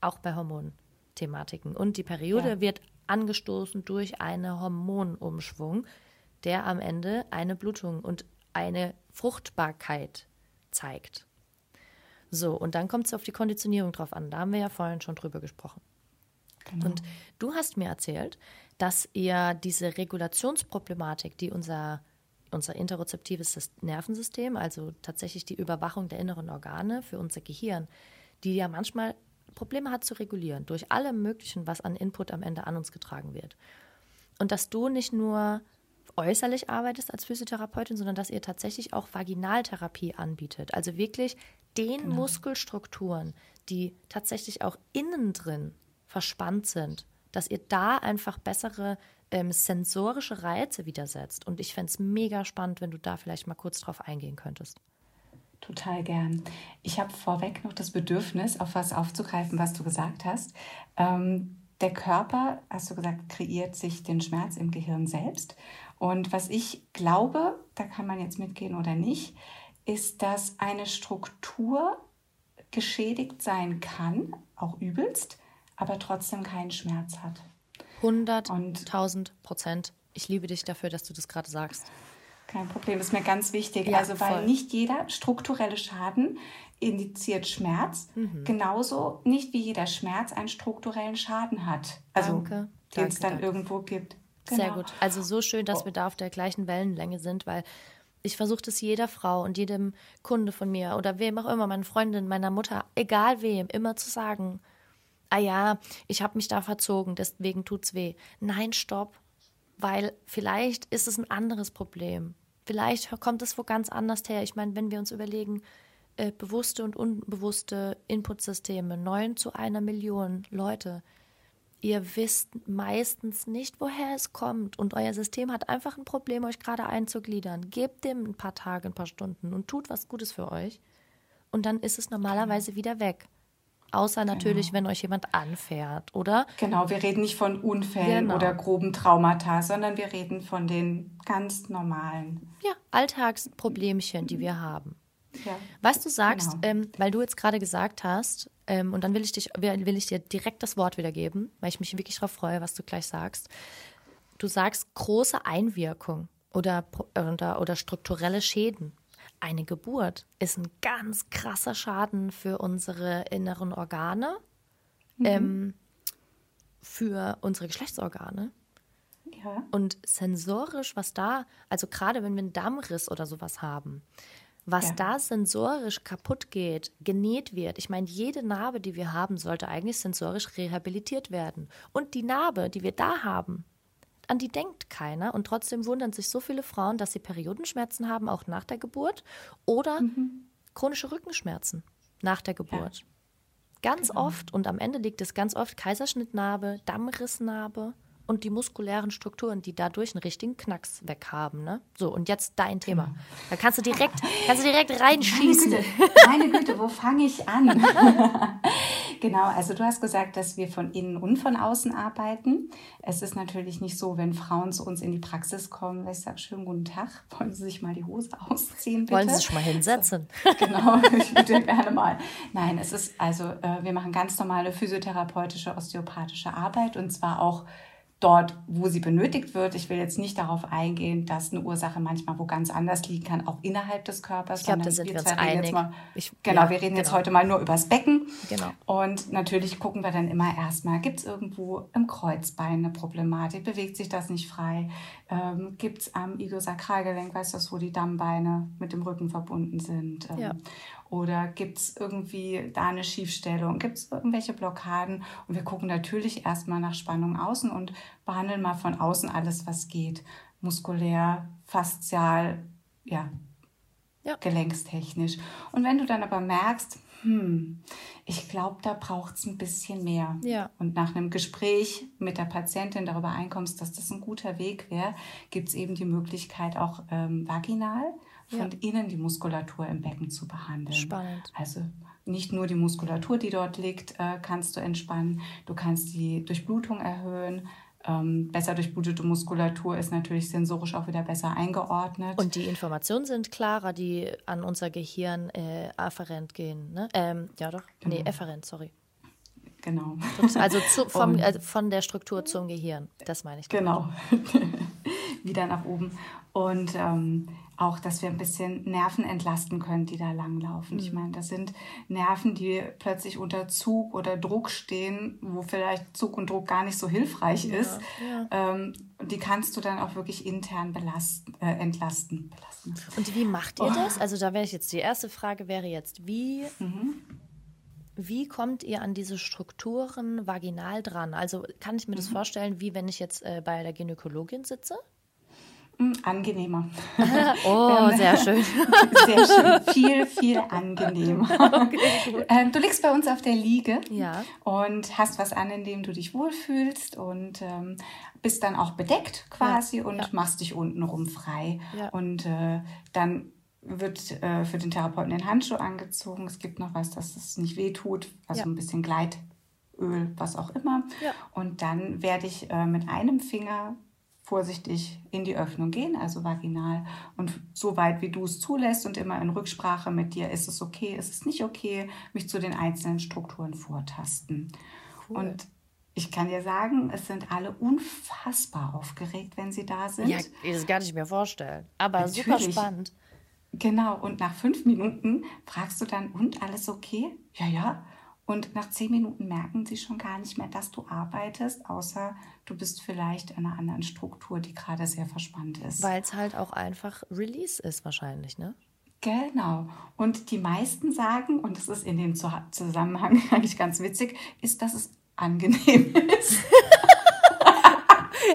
Auch bei Hormonthematiken. Und die Periode ja. wird angestoßen durch einen Hormonumschwung, der am Ende eine Blutung und eine Fruchtbarkeit zeigt. So, und dann kommt es auf die Konditionierung drauf an. Da haben wir ja vorhin schon drüber gesprochen. Genau. Und du hast mir erzählt, dass ihr diese Regulationsproblematik, die unser unser interozeptives Nervensystem, also tatsächlich die Überwachung der inneren Organe für unser Gehirn, die ja manchmal Probleme hat zu regulieren durch alle möglichen, was an Input am Ende an uns getragen wird. Und dass du nicht nur äußerlich arbeitest als Physiotherapeutin, sondern dass ihr tatsächlich auch Vaginaltherapie anbietet. Also wirklich den genau. Muskelstrukturen, die tatsächlich auch innen drin verspannt sind, dass ihr da einfach bessere ähm, sensorische Reize widersetzt. Und ich fände es mega spannend, wenn du da vielleicht mal kurz drauf eingehen könntest. Total gern. Ich habe vorweg noch das Bedürfnis, auf was aufzugreifen, was du gesagt hast. Ähm, der Körper, hast du gesagt, kreiert sich den Schmerz im Gehirn selbst. Und was ich glaube, da kann man jetzt mitgehen oder nicht, ist, dass eine Struktur geschädigt sein kann, auch übelst, aber trotzdem keinen Schmerz hat. 100.000 Prozent. Ich liebe dich dafür, dass du das gerade sagst. Kein Problem, ist mir ganz wichtig. Ja, also, weil voll. nicht jeder strukturelle Schaden indiziert Schmerz, mhm. genauso nicht wie jeder Schmerz einen strukturellen Schaden hat. Also, den es dann danke. irgendwo gibt. Genau. Sehr gut. Also, so schön, dass oh. wir da auf der gleichen Wellenlänge sind, weil ich versuche das jeder Frau und jedem Kunde von mir oder wem auch immer, meiner Freundin, meiner Mutter, egal wem, immer zu sagen ah ja, ich habe mich da verzogen, deswegen tut's weh. Nein, stopp, weil vielleicht ist es ein anderes Problem. Vielleicht kommt es wo ganz anders her. Ich meine, wenn wir uns überlegen, äh, bewusste und unbewusste Inputsysteme, neun zu einer Million Leute, ihr wisst meistens nicht, woher es kommt und euer System hat einfach ein Problem, euch gerade einzugliedern. Gebt dem ein paar Tage, ein paar Stunden und tut was Gutes für euch und dann ist es normalerweise wieder weg. Außer genau. natürlich, wenn euch jemand anfährt, oder? Genau, wir reden nicht von Unfällen genau. oder groben Traumata, sondern wir reden von den ganz normalen. Ja, Alltagsproblemchen, die wir haben. Ja, Was du sagst, genau. ähm, weil du jetzt gerade gesagt hast, ähm, und dann will ich, dich, will ich dir direkt das Wort wiedergeben, weil ich mich wirklich darauf freue, was du gleich sagst. Du sagst große Einwirkung oder, oder, oder strukturelle Schäden eine Geburt ist ein ganz krasser Schaden für unsere inneren Organe, mhm. ähm, für unsere Geschlechtsorgane. Ja. Und sensorisch, was da, also gerade wenn wir einen Dammriss oder sowas haben, was ja. da sensorisch kaputt geht, genäht wird. Ich meine, jede Narbe, die wir haben, sollte eigentlich sensorisch rehabilitiert werden. Und die Narbe, die wir da haben, an die denkt keiner und trotzdem wundern sich so viele Frauen, dass sie Periodenschmerzen haben, auch nach der Geburt oder mhm. chronische Rückenschmerzen nach der Geburt. Ja. Ganz genau. oft und am Ende liegt es ganz oft Kaiserschnittnarbe, Dammrissnarbe und die muskulären Strukturen, die dadurch einen richtigen Knacks weghaben. Ne? So, und jetzt dein Thema. Genau. Da kannst du direkt, kannst du direkt reinschießen. Meine Güte, meine Güte wo fange ich an? genau, also du hast gesagt, dass wir von innen und von außen arbeiten. Es ist natürlich nicht so, wenn Frauen zu uns in die Praxis kommen, weil ich sage, schönen guten Tag, wollen Sie sich mal die Hose ausziehen, bitte? Wollen Sie sich mal hinsetzen? Genau, ich würde gerne mal. Nein, es ist also, äh, wir machen ganz normale physiotherapeutische, osteopathische Arbeit und zwar auch dort, wo sie benötigt wird. Ich will jetzt nicht darauf eingehen, dass eine Ursache manchmal wo ganz anders liegen kann, auch innerhalb des Körpers. Ich glaube, da sind wir, uns einig. Mal, ich, genau, ja, wir reden genau. jetzt heute mal nur übers Becken. Genau. Und natürlich gucken wir dann immer erstmal, gibt es irgendwo im Kreuzbein eine Problematik? Bewegt sich das nicht frei? Ähm, gibt es am Iliosakralgelenk, weißt du, wo die Dammbeine mit dem Rücken verbunden sind? Ähm, ja. Oder gibt es irgendwie da eine Schiefstellung? Gibt es irgendwelche Blockaden? Und wir gucken natürlich erstmal nach Spannung außen und behandeln mal von außen alles, was geht. Muskulär, faszial, ja, ja. gelenkstechnisch. Und wenn du dann aber merkst, hm, ich glaube, da braucht es ein bisschen mehr. Ja. Und nach einem Gespräch mit der Patientin darüber einkommst, dass das ein guter Weg wäre, gibt es eben die Möglichkeit auch ähm, vaginal von ja. innen die Muskulatur im Becken zu behandeln. Spannend. Also nicht nur die Muskulatur, die dort liegt, äh, kannst du entspannen. Du kannst die Durchblutung erhöhen. Ähm, besser durchblutete Muskulatur ist natürlich sensorisch auch wieder besser eingeordnet. Und die Informationen sind klarer, die an unser Gehirn äh, afferent gehen. Ne? Ähm, ja, doch. Genau. Nee, efferent, sorry. Genau. Also, zu, vom, also, von der Struktur zum Gehirn. Das meine ich. Genau. wieder nach oben. Und ähm, auch, dass wir ein bisschen Nerven entlasten können, die da langlaufen. Mhm. Ich meine, das sind Nerven, die plötzlich unter Zug oder Druck stehen, wo vielleicht Zug und Druck gar nicht so hilfreich ja, ist. Ja. Ähm, die kannst du dann auch wirklich intern belasten, äh, entlasten. Belasten. Und wie macht ihr oh. das? Also da wäre ich jetzt, die erste Frage wäre jetzt, wie... Mhm. Wie kommt ihr an diese Strukturen vaginal dran? Also kann ich mir das mhm. vorstellen, wie wenn ich jetzt äh, bei der Gynäkologin sitze? Hm, angenehmer. Oh, sehr schön. Sehr schön. Viel, viel angenehmer. Okay, ähm, du liegst bei uns auf der Liege ja. und hast was an, in dem du dich wohlfühlst und ähm, bist dann auch bedeckt quasi ja, und ja. machst dich untenrum frei. Und äh, dann wird äh, für den Therapeuten den Handschuh angezogen. Es gibt noch was, dass es nicht wehtut, also ein bisschen Gleitöl, was auch immer. Und dann werde ich äh, mit einem Finger vorsichtig in die Öffnung gehen, also vaginal und so weit, wie du es zulässt und immer in Rücksprache mit dir, ist es okay, ist es nicht okay, mich zu den einzelnen Strukturen vortasten. Cool. Und ich kann dir sagen, es sind alle unfassbar aufgeregt, wenn sie da sind. Ja, das kann ich mir vorstellen. Aber Natürlich. super spannend. Genau, und nach fünf Minuten fragst du dann, und alles okay? Ja, ja. Und nach zehn Minuten merken sie schon gar nicht mehr, dass du arbeitest, außer du bist vielleicht in einer anderen Struktur, die gerade sehr verspannt ist. Weil es halt auch einfach Release ist wahrscheinlich, ne? Genau. Und die meisten sagen, und das ist in dem Zusammenhang eigentlich ganz witzig, ist, dass es angenehm ist.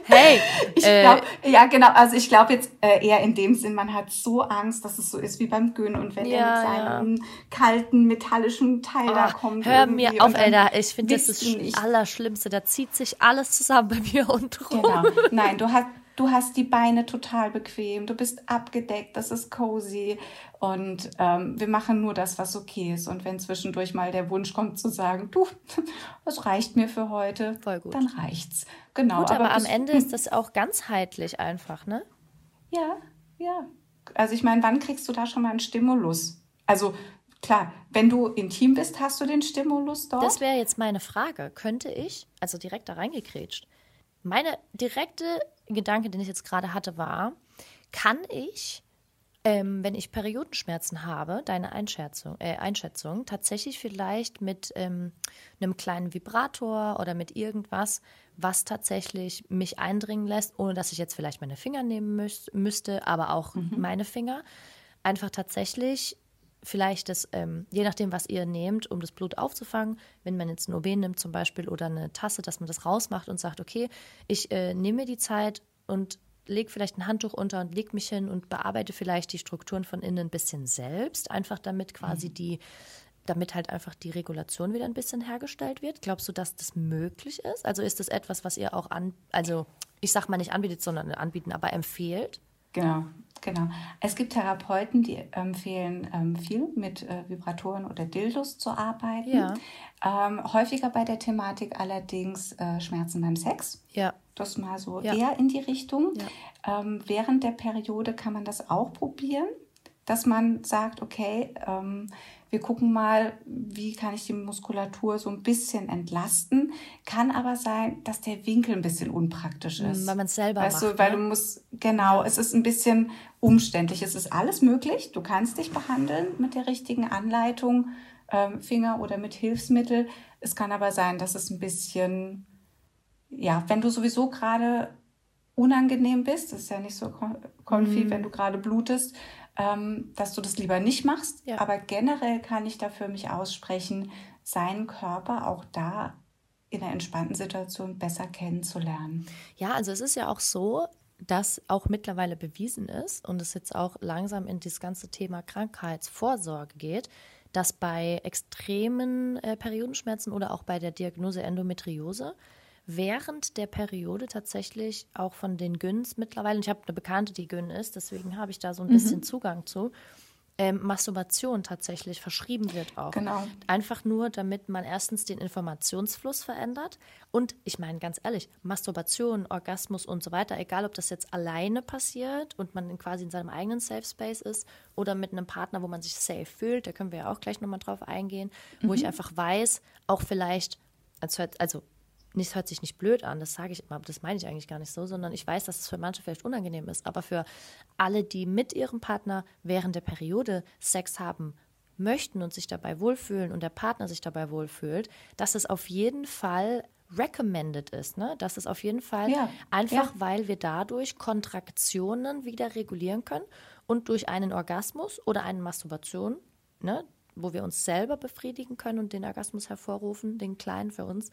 Hey, ich äh, glaub, ja genau, also ich glaube jetzt äh, eher in dem Sinn, man hat so Angst, dass es so ist wie beim Gyn und wenn ja, er mit seinem ja. kalten metallischen Teil oh, da kommt. Hör mir auf, Alter, ich finde das ist das Allerschlimmste, da zieht sich alles zusammen bei mir und rum. Genau, nein, du hast du hast die Beine total bequem, du bist abgedeckt, das ist cozy und ähm, wir machen nur das, was okay ist. Und wenn zwischendurch mal der Wunsch kommt zu sagen, du, das reicht mir für heute, dann reicht's. Genau. Gut, aber, aber am Ende ist das auch ganzheitlich einfach, ne? Ja, ja. Also ich meine, wann kriegst du da schon mal einen Stimulus? Also klar, wenn du intim bist, hast du den Stimulus dort. Das wäre jetzt meine Frage. Könnte ich, also direkt da reingekrätscht, meine direkte Gedanke, den ich jetzt gerade hatte, war, kann ich, ähm, wenn ich Periodenschmerzen habe, deine Einschätzung, äh, Einschätzung tatsächlich vielleicht mit ähm, einem kleinen Vibrator oder mit irgendwas, was tatsächlich mich eindringen lässt, ohne dass ich jetzt vielleicht meine Finger nehmen müß, müsste, aber auch mhm. meine Finger, einfach tatsächlich vielleicht das, ähm, je nachdem, was ihr nehmt, um das Blut aufzufangen, wenn man jetzt ein OB nimmt zum Beispiel oder eine Tasse, dass man das rausmacht und sagt, okay, ich äh, nehme mir die Zeit und lege vielleicht ein Handtuch unter und leg mich hin und bearbeite vielleicht die Strukturen von innen ein bisschen selbst, einfach damit quasi mhm. die, damit halt einfach die Regulation wieder ein bisschen hergestellt wird. Glaubst du, dass das möglich ist? Also ist das etwas, was ihr auch an, also ich sag mal nicht anbietet, sondern anbieten, aber empfehlt? Genau, genau. Es gibt Therapeuten, die empfehlen ähm, viel mit äh, Vibratoren oder Dildos zu arbeiten. Ja. Ähm, häufiger bei der Thematik allerdings äh, Schmerzen beim Sex. Ja. Das mal so ja. eher in die Richtung. Ja. Ähm, während der Periode kann man das auch probieren, dass man sagt, okay, ähm, wir gucken mal, wie kann ich die Muskulatur so ein bisschen entlasten. Kann aber sein, dass der Winkel ein bisschen unpraktisch hm, ist. Weil man es selber weißt macht. Du, weil ne? du musst, genau, es ist ein bisschen umständlich. Es ist alles möglich. Du kannst dich behandeln mit der richtigen Anleitung, ähm, Finger oder mit Hilfsmittel. Es kann aber sein, dass es ein bisschen, ja, wenn du sowieso gerade unangenehm bist, das ist ja nicht so konfi, mhm. wenn du gerade blutest, ähm, dass du das lieber nicht machst. Ja. Aber generell kann ich dafür mich aussprechen, seinen Körper auch da in einer entspannten Situation besser kennenzulernen. Ja, also es ist ja auch so, dass auch mittlerweile bewiesen ist und es jetzt auch langsam in das ganze Thema Krankheitsvorsorge geht, dass bei extremen äh, Periodenschmerzen oder auch bei der Diagnose Endometriose während der Periode tatsächlich auch von den Gyns mittlerweile, ich habe eine Bekannte, die Gyn ist, deswegen habe ich da so ein mhm. bisschen Zugang zu, ähm, Masturbation tatsächlich verschrieben wird auch. Genau. Einfach nur, damit man erstens den Informationsfluss verändert und ich meine ganz ehrlich, Masturbation, Orgasmus und so weiter, egal ob das jetzt alleine passiert und man quasi in seinem eigenen Safe Space ist oder mit einem Partner, wo man sich safe fühlt, da können wir ja auch gleich nochmal drauf eingehen, mhm. wo ich einfach weiß, auch vielleicht, also nicht, hört sich nicht blöd an, das sage ich immer, aber das meine ich eigentlich gar nicht so, sondern ich weiß, dass es für manche vielleicht unangenehm ist. Aber für alle, die mit ihrem Partner während der Periode Sex haben möchten und sich dabei wohlfühlen und der Partner sich dabei wohlfühlt, dass es auf jeden Fall recommended ist, ne? Dass es auf jeden Fall ja, einfach, ja. weil wir dadurch Kontraktionen wieder regulieren können und durch einen Orgasmus oder eine Masturbation, ne, wo wir uns selber befriedigen können und den Orgasmus hervorrufen, den kleinen für uns,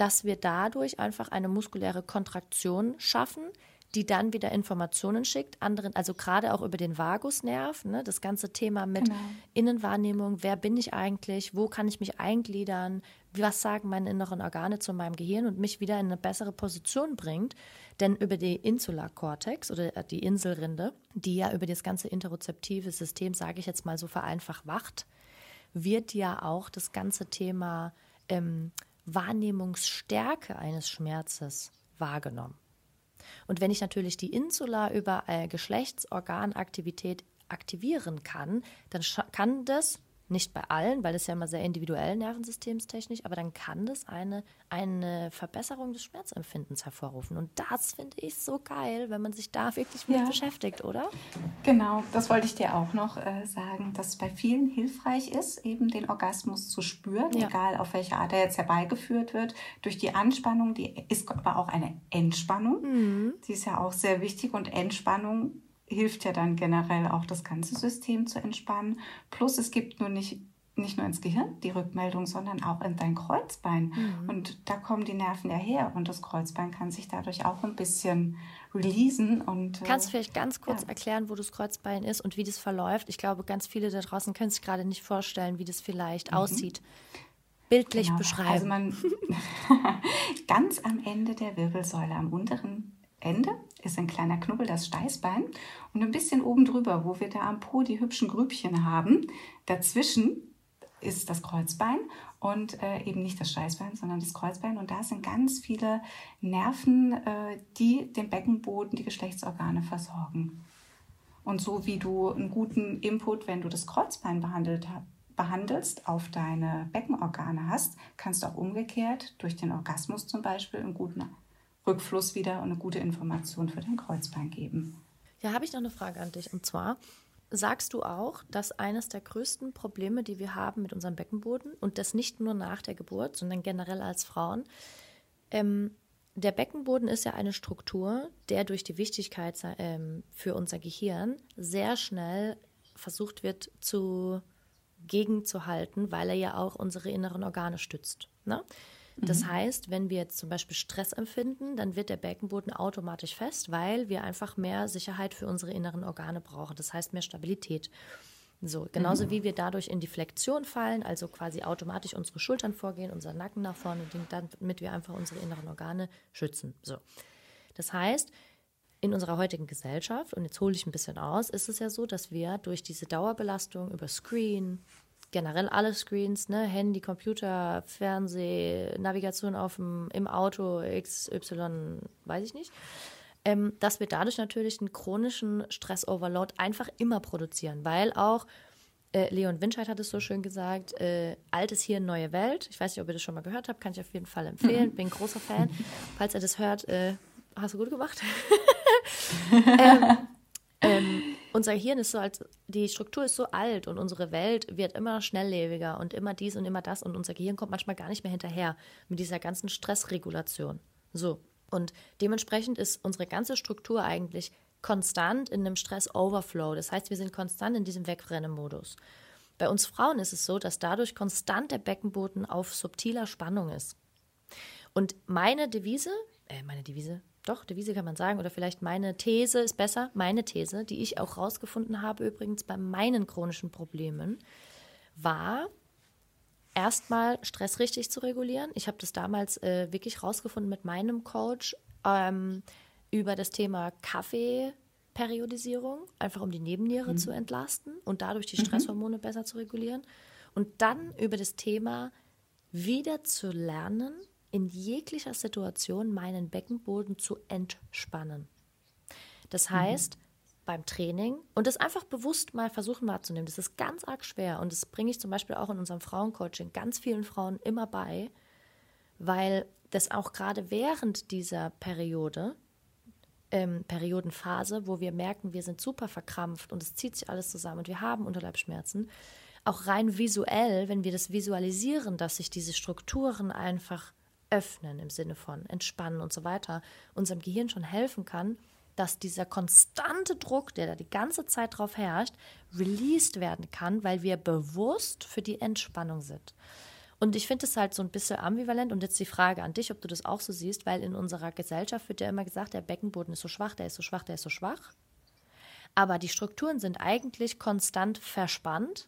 dass wir dadurch einfach eine muskuläre Kontraktion schaffen, die dann wieder Informationen schickt, anderen, also gerade auch über den Vagusnerv, ne, das ganze Thema mit genau. Innenwahrnehmung, wer bin ich eigentlich, wo kann ich mich eingliedern, was sagen meine inneren Organe zu meinem Gehirn und mich wieder in eine bessere Position bringt. Denn über die Insular Cortex oder die Inselrinde, die ja über das ganze interozeptive System, sage ich jetzt mal so vereinfacht, wacht, wird ja auch das ganze Thema ähm, Wahrnehmungsstärke eines Schmerzes wahrgenommen. Und wenn ich natürlich die Insula über äh, Geschlechtsorganaktivität aktivieren kann, dann kann das nicht bei allen, weil es ja immer sehr individuell nervensystemstechnisch, aber dann kann das eine, eine Verbesserung des Schmerzempfindens hervorrufen. Und das finde ich so geil, wenn man sich da wirklich mit ja. beschäftigt, oder? Genau, das wollte ich dir auch noch äh, sagen, dass es bei vielen hilfreich ist, eben den Orgasmus zu spüren, ja. egal auf welche Art er jetzt herbeigeführt wird, durch die Anspannung, die ist aber auch eine Entspannung. Mhm. Die ist ja auch sehr wichtig und Entspannung hilft ja dann generell auch das ganze System zu entspannen. Plus es gibt nur nicht nicht nur ins Gehirn die Rückmeldung, sondern auch in dein Kreuzbein. Mhm. Und da kommen die Nerven ja her und das Kreuzbein kann sich dadurch auch ein bisschen releasen. Und, äh, Kannst du vielleicht ganz kurz ja. erklären, wo das Kreuzbein ist und wie das verläuft? Ich glaube, ganz viele da draußen können sich gerade nicht vorstellen, wie das vielleicht mhm. aussieht. Bildlich genau. beschreiben. Also man ganz am Ende der Wirbelsäule, am unteren Ende ist ein kleiner Knubbel, das Steißbein. Und ein bisschen oben drüber, wo wir da am Po die hübschen Grübchen haben, dazwischen ist das Kreuzbein und äh, eben nicht das Steißbein, sondern das Kreuzbein. Und da sind ganz viele Nerven, äh, die den Beckenboden, die Geschlechtsorgane versorgen. Und so wie du einen guten Input, wenn du das Kreuzbein behandelt behandelst, auf deine Beckenorgane hast, kannst du auch umgekehrt durch den Orgasmus zum Beispiel einen guten Rückfluss wieder und eine gute Information für dein Kreuzbein geben. Ja, habe ich noch eine Frage an dich. Und zwar, sagst du auch, dass eines der größten Probleme, die wir haben mit unserem Beckenboden, und das nicht nur nach der Geburt, sondern generell als Frauen, ähm, der Beckenboden ist ja eine Struktur, der durch die Wichtigkeit ähm, für unser Gehirn sehr schnell versucht wird zu gegenzuhalten, weil er ja auch unsere inneren Organe stützt. Ne? Das mhm. heißt, wenn wir jetzt zum Beispiel Stress empfinden, dann wird der Beckenboden automatisch fest, weil wir einfach mehr Sicherheit für unsere inneren Organe brauchen. Das heißt mehr Stabilität. So, genauso mhm. wie wir dadurch in die Flexion fallen, also quasi automatisch unsere Schultern vorgehen, unser Nacken nach vorne, damit wir einfach unsere inneren Organe schützen. So. Das heißt, in unserer heutigen Gesellschaft, und jetzt hole ich ein bisschen aus, ist es ja so, dass wir durch diese Dauerbelastung über Screen, generell alle Screens, ne, Handy, Computer, Fernseh, Navigation auf dem, im Auto, XY, weiß ich nicht, ähm, dass wir dadurch natürlich einen chronischen Stress-Overload einfach immer produzieren, weil auch äh, Leon Winscheid hat es so schön gesagt, äh, altes hier, neue Welt. Ich weiß nicht, ob ihr das schon mal gehört habt, kann ich auf jeden Fall empfehlen, mhm. bin ein großer Fan. Falls ihr das hört, äh, hast du gut gemacht. ähm, unser Hirn ist so als, die Struktur ist so alt und unsere Welt wird immer schnelllebiger und immer dies und immer das und unser Gehirn kommt manchmal gar nicht mehr hinterher mit dieser ganzen Stressregulation. So. Und dementsprechend ist unsere ganze Struktur eigentlich konstant in einem Stress-Overflow. Das heißt, wir sind konstant in diesem Wegrennen-Modus. Bei uns Frauen ist es so, dass dadurch konstant der Beckenboden auf subtiler Spannung ist. Und meine Devise, äh, meine Devise, doch, Devise kann man sagen, oder vielleicht meine These ist besser, meine These, die ich auch rausgefunden habe, übrigens bei meinen chronischen Problemen, war erstmal Stress richtig zu regulieren. Ich habe das damals äh, wirklich rausgefunden mit meinem Coach ähm, über das Thema Kaffeeperiodisierung, einfach um die Nebenniere mhm. zu entlasten und dadurch die mhm. Stresshormone mhm. besser zu regulieren. Und dann über das Thema wieder zu lernen, in jeglicher Situation meinen Beckenboden zu entspannen. Das mhm. heißt, mhm. beim Training und das einfach bewusst mal versuchen wahrzunehmen, das ist ganz arg schwer und das bringe ich zum Beispiel auch in unserem Frauencoaching ganz vielen Frauen immer bei, weil dass auch gerade während dieser Periode, ähm, Periodenphase, wo wir merken, wir sind super verkrampft und es zieht sich alles zusammen und wir haben Unterleibsschmerzen, auch rein visuell, wenn wir das visualisieren, dass sich diese Strukturen einfach öffnen im Sinne von entspannen und so weiter, unserem Gehirn schon helfen kann, dass dieser konstante Druck, der da die ganze Zeit drauf herrscht, released werden kann, weil wir bewusst für die Entspannung sind. Und ich finde es halt so ein bisschen ambivalent. Und jetzt die Frage an dich, ob du das auch so siehst, weil in unserer Gesellschaft wird ja immer gesagt, der Beckenboden ist so schwach, der ist so schwach, der ist so schwach. Aber die Strukturen sind eigentlich konstant verspannt.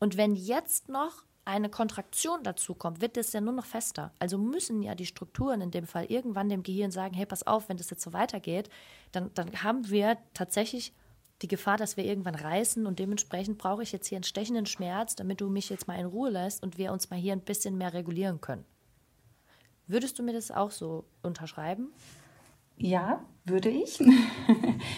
Und wenn jetzt noch eine Kontraktion dazu kommt, wird es ja nur noch fester. Also müssen ja die Strukturen in dem Fall irgendwann dem Gehirn sagen, hey, pass auf, wenn das jetzt so weitergeht, dann, dann haben wir tatsächlich die Gefahr, dass wir irgendwann reißen und dementsprechend brauche ich jetzt hier einen stechenden Schmerz, damit du mich jetzt mal in Ruhe lässt und wir uns mal hier ein bisschen mehr regulieren können. Würdest du mir das auch so unterschreiben? Ja, würde ich.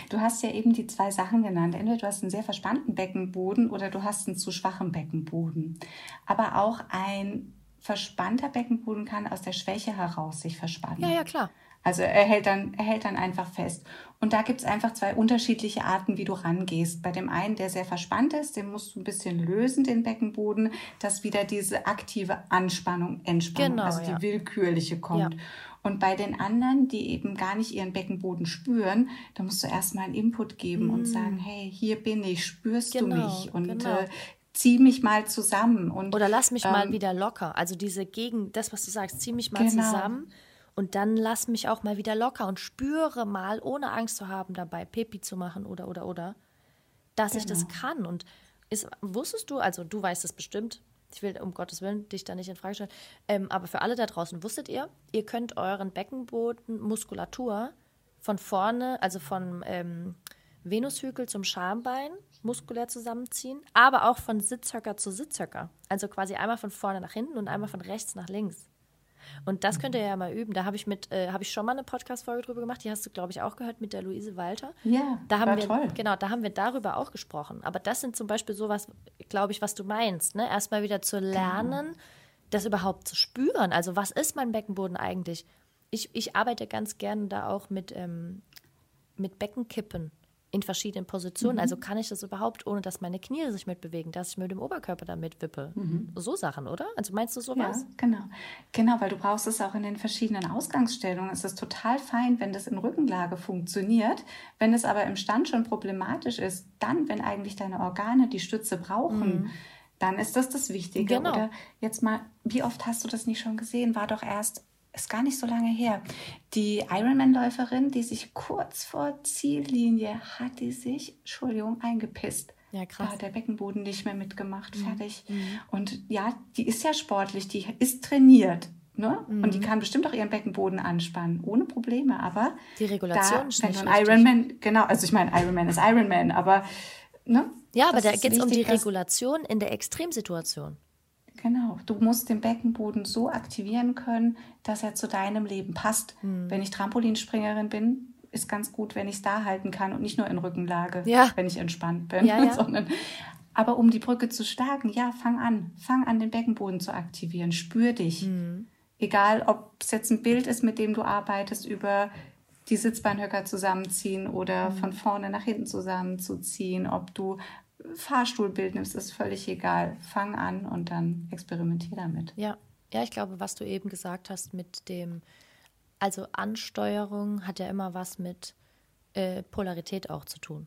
Du hast ja eben die zwei Sachen genannt. Entweder du hast einen sehr verspannten Beckenboden oder du hast einen zu schwachen Beckenboden. Aber auch ein verspannter Beckenboden kann aus der Schwäche heraus sich verspannen. Ja, ja, klar. Also er hält dann, er hält dann einfach fest. Und da gibt es einfach zwei unterschiedliche Arten, wie du rangehst. Bei dem einen, der sehr verspannt ist, den musst du ein bisschen lösen, den Beckenboden, dass wieder diese aktive Anspannung, Entspannung, Genau, also die ja. willkürliche kommt. Ja. Und bei den anderen, die eben gar nicht ihren Beckenboden spüren, da musst du erstmal einen Input geben und sagen, hey, hier bin ich, spürst du Mm. Genau, mich? Und genau. äh, zieh mich mal zusammen. Und, Oder lass mich mal ähm, wieder locker. Also diese Gegen, das, was du sagst, zieh mich mal Genau. zusammen und dann lass mich auch mal wieder locker und spüre mal, ohne Angst zu haben, dabei Pipi zu machen oder, oder, oder, dass ich das Genau. kann. Und ist, wusstest du, also du weißt es bestimmt, ich will um Gottes Willen dich da nicht in Frage stellen, ähm, aber für alle da draußen, wusstet ihr, ihr könnt euren Beckenboden Muskulatur von vorne, also von ähm, Venushügel zum Schambein muskulär zusammenziehen, aber auch von Sitzhöcker zu Sitzhöcker. Also quasi einmal von vorne nach hinten und einmal von rechts nach links. Und das könnt ihr ja mal üben. Da habe ich mit, äh, habe ich schon mal eine Podcast-Folge drüber gemacht. Die hast du, glaube ich, auch gehört mit der Luise Walter. Ja, da haben war wir, toll. genau, da haben wir darüber auch gesprochen. Aber das sind zum Beispiel sowas, glaube ich, was du meinst. Ne? Erstmal wieder zu Genau. lernen, das überhaupt zu spüren. Also was ist mein Beckenboden eigentlich? Ich, ich arbeite ganz gerne da auch mit, ähm, mit Beckenkippen in verschiedenen Mhm. Positionen. Also kann ich das überhaupt, ohne dass meine Knie sich mitbewegen, dass ich mit dem Oberkörper damit wippe? So Sachen, oder? Also meinst du Mhm. Ja, sowas? genau. Genau, weil du brauchst es auch in den verschiedenen Ausgangsstellungen. Es ist total fein, wenn das in Rückenlage funktioniert. Wenn es aber im Stand schon problematisch ist, dann, wenn eigentlich deine Organe die Stütze brauchen, dann ist das das Wichtige. Genau. Oder jetzt mal, wie oft hast du das nicht schon gesehen? War doch erst, ist gar nicht so lange her. Die Ironman-Läuferin, die sich kurz vor Ziellinie hat, die sich, Entschuldigung, eingepisst. Ja, Da krass. hat der Beckenboden nicht mehr mitgemacht, Mhm. fertig. Und ja, die ist ja sportlich, die ist trainiert. Ne? Und Mhm. die kann bestimmt auch ihren Beckenboden anspannen, ohne Probleme. Aber Die Regulation da, ist wenn nicht du ein richtig. Ironman, genau, also ich meine, Ironman ist Ironman, aber ne? Ja, aber das da geht es um die Regulation in der Extremsituation. Genau, du musst den Beckenboden so aktivieren können, dass er zu deinem Leben passt. Hm. Wenn ich Trampolinspringerin bin, ist ganz gut, wenn ich es da halten kann und nicht nur in Rückenlage, Ja. wenn ich entspannt bin. Ja, ja. Sondern, aber um die Brücke zu stärken, ja, fang an. Fang an, den Beckenboden zu aktivieren. Spür dich. Hm. Egal, ob es jetzt ein Bild ist, mit dem du arbeitest, über die Sitzbeinhöcker zusammenziehen oder Hm. von vorne nach hinten zusammenzuziehen, ob du Fahrstuhlbild nimmst, ist völlig egal. Fang an und dann experimentier damit. Ja, ja, ich glaube, was du eben gesagt hast mit dem, also Ansteuerung hat ja immer was mit äh, Polarität auch zu tun.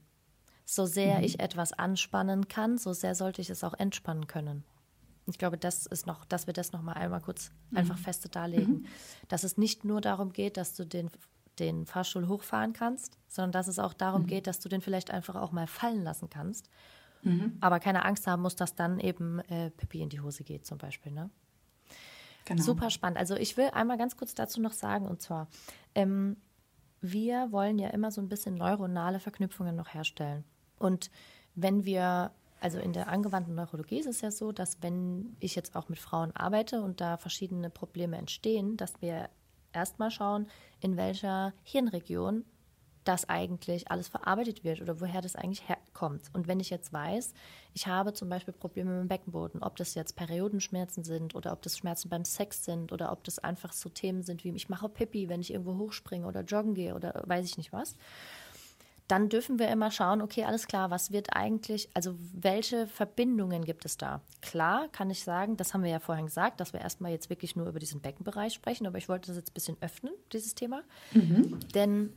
So sehr ich etwas anspannen kann, so sehr sollte ich es auch entspannen können. Ich glaube, das ist noch, dass wir das noch mal einmal kurz einfach feste darlegen, dass es nicht nur darum geht, dass du den, den Fahrstuhl hochfahren kannst, sondern dass es auch darum geht, dass du den vielleicht einfach auch mal fallen lassen kannst, aber keine Angst haben musst, dass dann eben äh, Pipi in die Hose geht zum Beispiel, ne? Genau. Super spannend. Also ich will einmal ganz kurz dazu noch sagen, und zwar, ähm, wir wollen ja immer so ein bisschen neuronale Verknüpfungen noch herstellen. Und wenn wir, also in der angewandten Neurologie ist es ja so, dass wenn ich jetzt auch mit Frauen arbeite und da verschiedene Probleme entstehen, dass wir erstmal schauen, in welcher Hirnregion das eigentlich alles verarbeitet wird oder woher das eigentlich herkommt. Und wenn ich jetzt weiß, ich habe zum Beispiel Probleme mit dem Beckenboden, ob das jetzt Periodenschmerzen sind oder ob das Schmerzen beim Sex sind oder ob das einfach so Themen sind wie ich mache Pipi, wenn ich irgendwo hochspringe oder joggen gehe oder weiß ich nicht was, dann dürfen wir immer schauen, okay, alles klar, was wird eigentlich, also welche Verbindungen gibt es da? Klar kann ich sagen, das haben wir ja vorhin gesagt, dass wir erstmal jetzt wirklich nur über diesen Beckenbereich sprechen, aber ich wollte das jetzt ein bisschen öffnen, dieses Thema. Mhm. Denn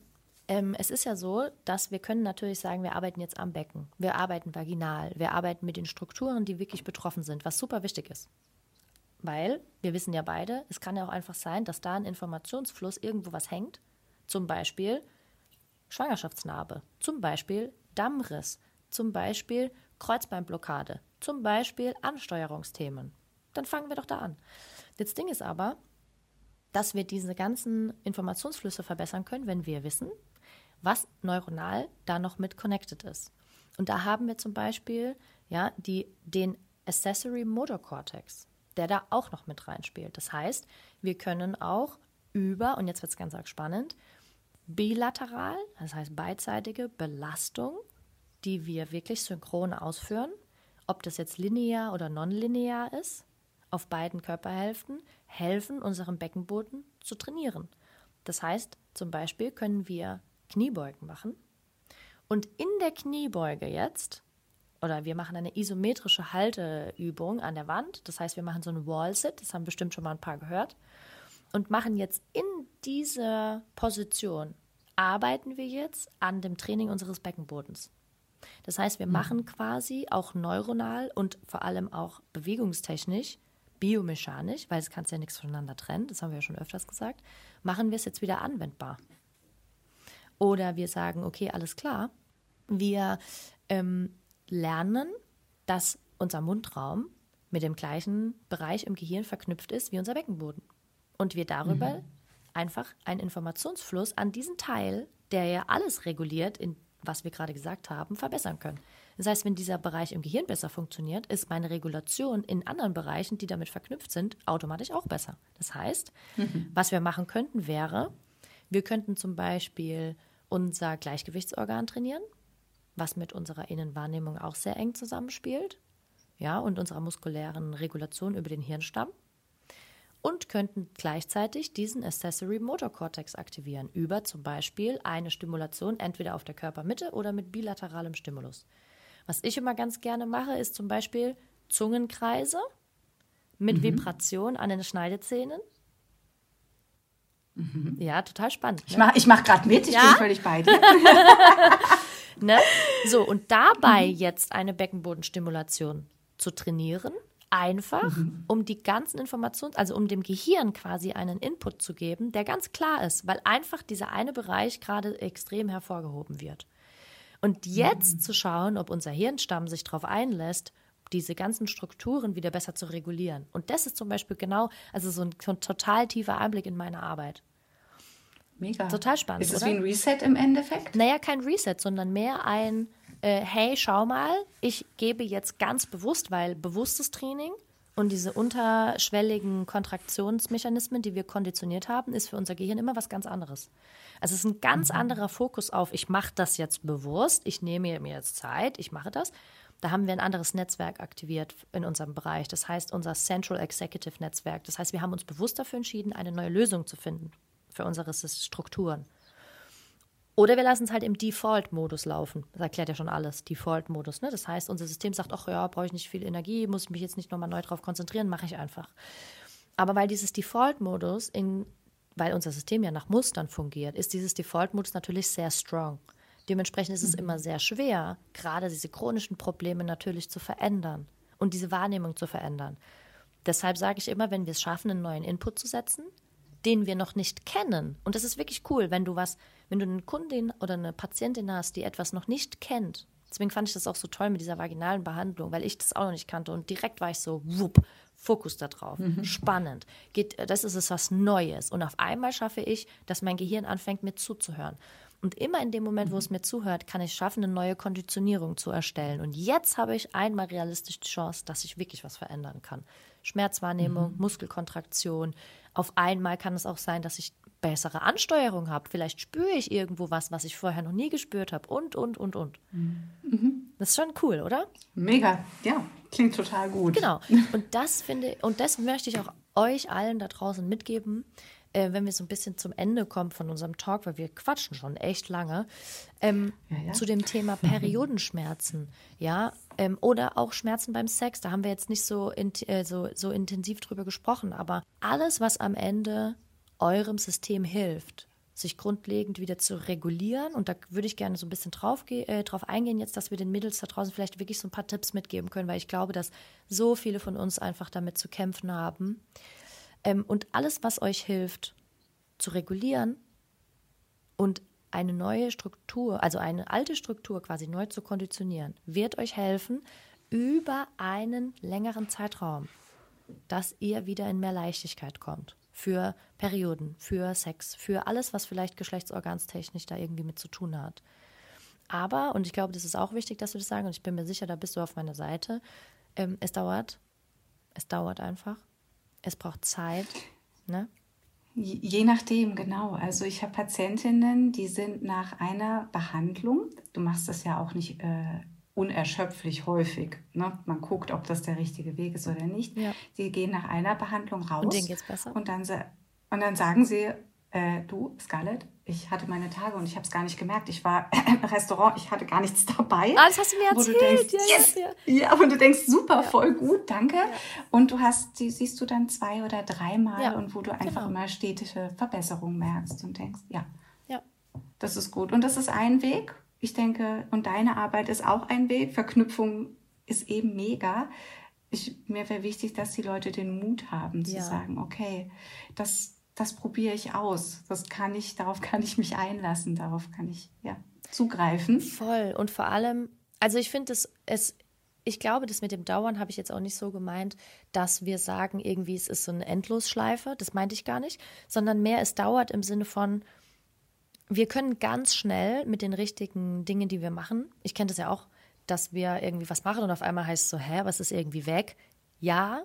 ähm, es ist ja so, dass wir können natürlich sagen, wir arbeiten jetzt am Becken, wir arbeiten vaginal, wir arbeiten mit den Strukturen, die wirklich betroffen sind, was super wichtig ist. Weil wir wissen ja beide, es kann ja auch einfach sein, dass da ein Informationsfluss irgendwo was hängt. Zum Beispiel, Schwangerschaftsnarbe, zum Beispiel Dammriss, zum Beispiel Kreuzbeinblockade, zum Beispiel Ansteuerungsthemen. Dann fangen wir doch da an. Das Ding ist aber, dass wir diese ganzen Informationsflüsse verbessern können, wenn wir wissen, was neuronal da noch mit connected ist. Und da haben wir zum Beispiel ja, die, den Accessory Motor Cortex, der da auch noch mit reinspielt. Das heißt, wir können auch über, und jetzt wird es ganz arg spannend, bilateral, das heißt beidseitige Belastung, die wir wirklich synchron ausführen, ob das jetzt linear oder nonlinear ist, auf beiden Körperhälften, helfen unserem Beckenboden zu trainieren. Das heißt, zum Beispiel können wir Kniebeugen machen und in der Kniebeuge jetzt, oder wir machen eine isometrische Halteübung an der Wand, das heißt, wir machen so einen Wall-Sit, das haben bestimmt schon mal ein paar gehört, und machen jetzt in dieser Position, arbeiten wir jetzt an dem Training unseres Beckenbodens. Das heißt, wir mhm. machen quasi auch neuronal und vor allem auch bewegungstechnisch, biomechanisch, weil es kannst ja nichts voneinander trennen, das haben wir ja schon öfters gesagt, machen wir es jetzt wieder anwendbar. Oder wir sagen, okay, alles klar, wir ähm, lernen, dass unser Mundraum mit dem gleichen Bereich im Gehirn verknüpft ist wie unser Beckenboden und wir darüber mhm. einfach einen Informationsfluss an diesen Teil, der ja alles reguliert, in was wir gerade gesagt haben, verbessern können. Das heißt, wenn dieser Bereich im Gehirn besser funktioniert, ist meine Regulation in anderen Bereichen, die damit verknüpft sind, automatisch auch besser. Das heißt, mhm. was wir machen könnten, wäre, wir könnten zum Beispiel unser Gleichgewichtsorgan trainieren, was mit unserer Innenwahrnehmung auch sehr eng zusammenspielt, ja, und unserer muskulären Regulation über den Hirnstamm und könnten gleichzeitig diesen Accessory Motor Cortex aktivieren über zum Beispiel eine Stimulation entweder auf der Körpermitte oder mit bilateralem Stimulus. Was ich immer ganz gerne mache, ist zum Beispiel Zungenkreise mit mhm. Vibration an den Schneidezähnen. Mhm. Ja, total spannend. Ne? Ich mache ich mach gerade mit, ich ja? bin völlig bei dir. ne? So, und dabei mhm. jetzt eine Beckenbodenstimulation zu trainieren, einfach, mhm. um die ganzen Informationen, also um dem Gehirn quasi einen Input zu geben, der ganz klar ist, weil einfach dieser eine Bereich gerade extrem hervorgehoben wird. Und jetzt mhm. zu schauen, ob unser Hirnstamm sich darauf einlässt, diese ganzen Strukturen wieder besser zu regulieren. Und das ist zum Beispiel genau, also so ein, so ein total tiefer Einblick in meine Arbeit. Mega. Total spannend. Ist es wie ein Reset im Endeffekt? Naja, kein Reset, sondern mehr ein, äh, hey, schau mal, ich gebe jetzt ganz bewusst, weil bewusstes Training und diese unterschwelligen Kontraktionsmechanismen, die wir konditioniert haben, ist für unser Gehirn immer was ganz anderes. Also es ist ein ganz mhm. anderer Fokus auf, ich mache das jetzt bewusst, ich nehme mir jetzt Zeit, ich mache das. Da haben wir ein anderes Netzwerk aktiviert in unserem Bereich. Das heißt, unser Central Executive Netzwerk. Das heißt, wir haben uns bewusst dafür entschieden, eine neue Lösung zu finden für unsere Strukturen. Oder wir lassen es halt im Default-Modus laufen. Das erklärt ja schon alles, Default-Modus. Ne? Das heißt, unser System sagt, ach ja, brauche ich nicht viel Energie, muss ich mich jetzt nicht nochmal neu drauf konzentrieren, mache ich einfach. Aber weil dieses Default-Modus, weil unser System ja nach Mustern fungiert, ist dieses Default-Modus natürlich sehr strong. Dementsprechend ist es mhm. immer sehr schwer, gerade diese chronischen Probleme natürlich zu verändern und diese Wahrnehmung zu verändern. Deshalb sage ich immer, wenn wir es schaffen, einen neuen Input zu setzen, den wir noch nicht kennen. Und das ist wirklich cool, wenn du was, wenn du eine Kundin oder eine Patientin hast, die etwas noch nicht kennt. Deswegen fand ich das auch so toll mit dieser vaginalen Behandlung, weil ich das auch noch nicht kannte. Und direkt war ich so, wupp, Fokus da drauf. Mhm. Spannend. Geht, das ist es was Neues. Und auf einmal schaffe ich, dass mein Gehirn anfängt, mir zuzuhören. Und immer in dem Moment, wo es mir zuhört, kann ich schaffen, eine neue Konditionierung zu erstellen. Und jetzt habe ich einmal realistisch die Chance, dass ich wirklich was verändern kann. Schmerzwahrnehmung, mhm. Muskelkontraktion, auf einmal kann es auch sein, dass ich bessere Ansteuerung habe. Vielleicht spüre ich irgendwo was, was ich vorher noch nie gespürt habe. Und, und, und, und. Mhm. Das ist schon cool, oder? Mega, ja, klingt total gut. Genau. Und das finde und das möchte ich auch euch allen da draußen mitgeben, äh, wenn wir so ein bisschen zum Ende kommen von unserem Talk, weil wir quatschen schon echt lange, ähm, ja, ja. zu dem Thema Periodenschmerzen, ja, ähm, oder auch Schmerzen beim Sex. Da haben wir jetzt nicht so, in, äh, so, so intensiv drüber gesprochen, aber alles, was am Ende eurem System hilft, sich grundlegend wieder zu regulieren. Und da würde ich gerne so ein bisschen drauf, äh, drauf eingehen, jetzt, dass wir den Mädels da draußen vielleicht wirklich so ein paar Tipps mitgeben können, weil ich glaube, dass so viele von uns einfach damit zu kämpfen haben. Ähm, und alles, was euch hilft, zu regulieren und eine neue Struktur, also eine alte Struktur quasi neu zu konditionieren, wird euch helfen, über einen längeren Zeitraum, dass ihr wieder in mehr Leichtigkeit kommt für Perioden, für Sex, für alles, was vielleicht geschlechtsorganstechnisch da irgendwie mit zu tun hat. Aber, und ich glaube, das ist auch wichtig, dass wir das sagen, und ich bin mir sicher, da bist du auf meiner Seite, ähm, es dauert. Es dauert einfach. Es braucht Zeit. Ne? Je nachdem, genau. Also ich habe Patientinnen, die sind nach einer Behandlung, du machst das ja auch nicht äh, unerschöpflich häufig. Ne? Man guckt, ob das der richtige Weg ist oder nicht. Ja. Sie gehen nach einer Behandlung raus. Und denen geht's besser. Und dann, und dann sagen sie, äh, du, Scarlett, ich hatte meine Tage und ich habe es gar nicht gemerkt. Ich war im Restaurant, ich hatte gar nichts dabei. Ah, das hast du mir erzählt. Du denkst, ja, yes! ja, ja. und du denkst, super, ja. voll gut, danke. Ja. Und du hast, die siehst du dann zwei oder dreimal und wo du einfach genau. immer stetige Verbesserungen merkst und denkst, ja, ja, das ist gut. Und das ist ein Weg ich denke, und deine Arbeit ist auch ein Weg. Verknüpfung ist eben mega. Ich, mir wäre wichtig, dass die Leute den Mut haben zu ja. sagen, okay, das, das probiere ich aus. Das kann ich, darauf kann ich mich einlassen, darauf kann ich ja zugreifen. Voll. Und vor allem, also ich finde es, es, ich glaube, das mit dem Dauern habe ich jetzt auch nicht so gemeint, dass wir sagen, irgendwie es ist so eine Endlosschleife. Das meinte ich gar nicht, sondern mehr es dauert im Sinne von, wir können ganz schnell mit den richtigen Dingen, die wir machen, ich kenne das ja auch, dass wir irgendwie was machen und auf einmal heißt es so, hä, was ist irgendwie weg? Ja,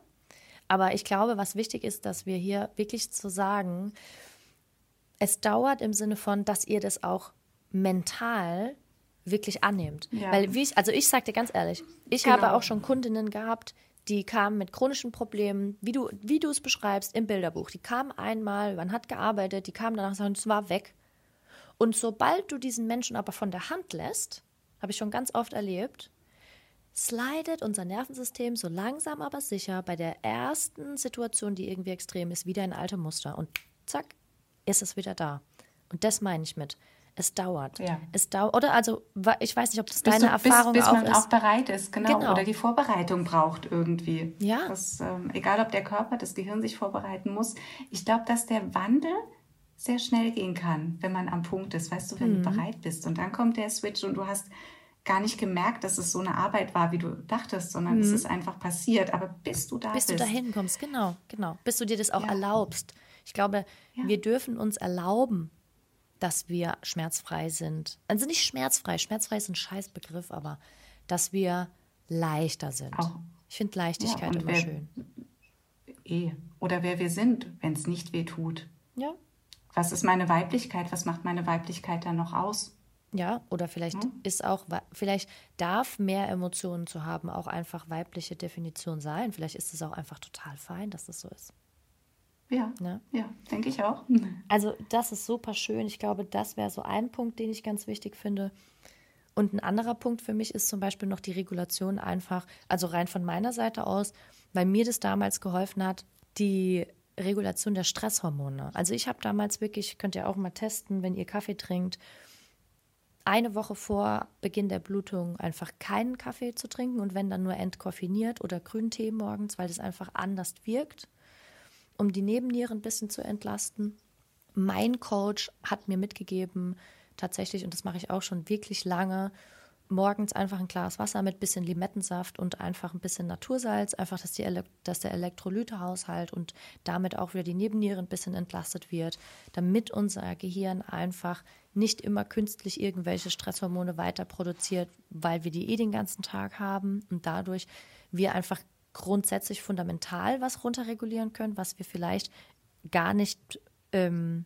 aber ich glaube, was wichtig ist, dass wir hier wirklich zu sagen, es dauert im Sinne von, dass ihr das auch mental wirklich annehmt. Ja. Weil, wie ich, also ich sage dir ganz ehrlich, ich genau. habe auch schon Kundinnen gehabt, die kamen mit chronischen Problemen, wie du, wie du es beschreibst im Bilderbuch. Die kamen einmal, man hat gearbeitet, die kamen danach und es war weg. Und sobald du diesen Menschen aber von der Hand lässt, habe ich schon ganz oft erlebt, slidet unser Nervensystem so langsam aber sicher bei der ersten Situation, die irgendwie extrem ist, wieder in alte Muster. Und zack, ist es wieder da. Und das meine ich mit. Es dauert. Ja. Es dauert. Oder also, ich weiß nicht, ob das bis deine du, Erfahrung bis, bis auch ist. Bis man auch bereit ist, genau. genau. Oder die Vorbereitung braucht irgendwie. Ja. Das, ähm, egal, ob der Körper, das Gehirn sich vorbereiten muss. Ich glaube, dass der Wandel sehr schnell gehen kann, wenn man am Punkt ist, weißt du, wenn mhm. du bereit bist. Und dann kommt der Switch und du hast gar nicht gemerkt, dass es so eine Arbeit war, wie du dachtest, sondern mhm. es ist einfach passiert. Aber bis du da bis bist. Bis du dahin kommst, genau, genau. Bis du dir das auch ja. erlaubst. Ich glaube, ja. wir dürfen uns erlauben, dass wir schmerzfrei sind. Also nicht schmerzfrei, schmerzfrei ist ein Scheißbegriff, aber dass wir leichter sind. Auch. Ich finde Leichtigkeit ja, immer wer, schön. Eh. Oder wer wir sind, wenn es nicht weh tut. Ja, was ist meine Weiblichkeit, was macht meine Weiblichkeit dann noch aus? Ja, oder vielleicht ja. ist auch, vielleicht darf mehr Emotionen zu haben auch einfach weibliche Definition sein. Vielleicht ist es auch einfach total fein, dass das so ist. Ja, ne? ja, denke ich auch. Also das ist super schön. Ich glaube, das wäre so ein Punkt, den ich ganz wichtig finde. Und ein anderer Punkt für mich ist zum Beispiel noch die Regulation einfach, also rein von meiner Seite aus, weil mir das damals geholfen hat, die Regulation der Stresshormone. Also ich habe damals wirklich, könnt ihr auch mal testen, wenn ihr Kaffee trinkt, eine Woche vor Beginn der Blutung einfach keinen Kaffee zu trinken und wenn dann nur entkoffiniert oder Grüntee morgens, weil das einfach anders wirkt, um die Nebennieren ein bisschen zu entlasten. Mein Coach hat mir mitgegeben, tatsächlich, und das mache ich auch schon wirklich lange, morgens einfach ein Glas Wasser mit bisschen Limettensaft und einfach ein bisschen Natursalz, einfach, dass, die dass der Elektrolytehaushalt und damit auch wieder die Nebenniere ein bisschen entlastet wird, damit unser Gehirn einfach nicht immer künstlich irgendwelche Stresshormone weiter produziert, weil wir die eh den ganzen Tag haben und dadurch wir einfach grundsätzlich fundamental was runterregulieren können, was wir vielleicht gar nicht ähm,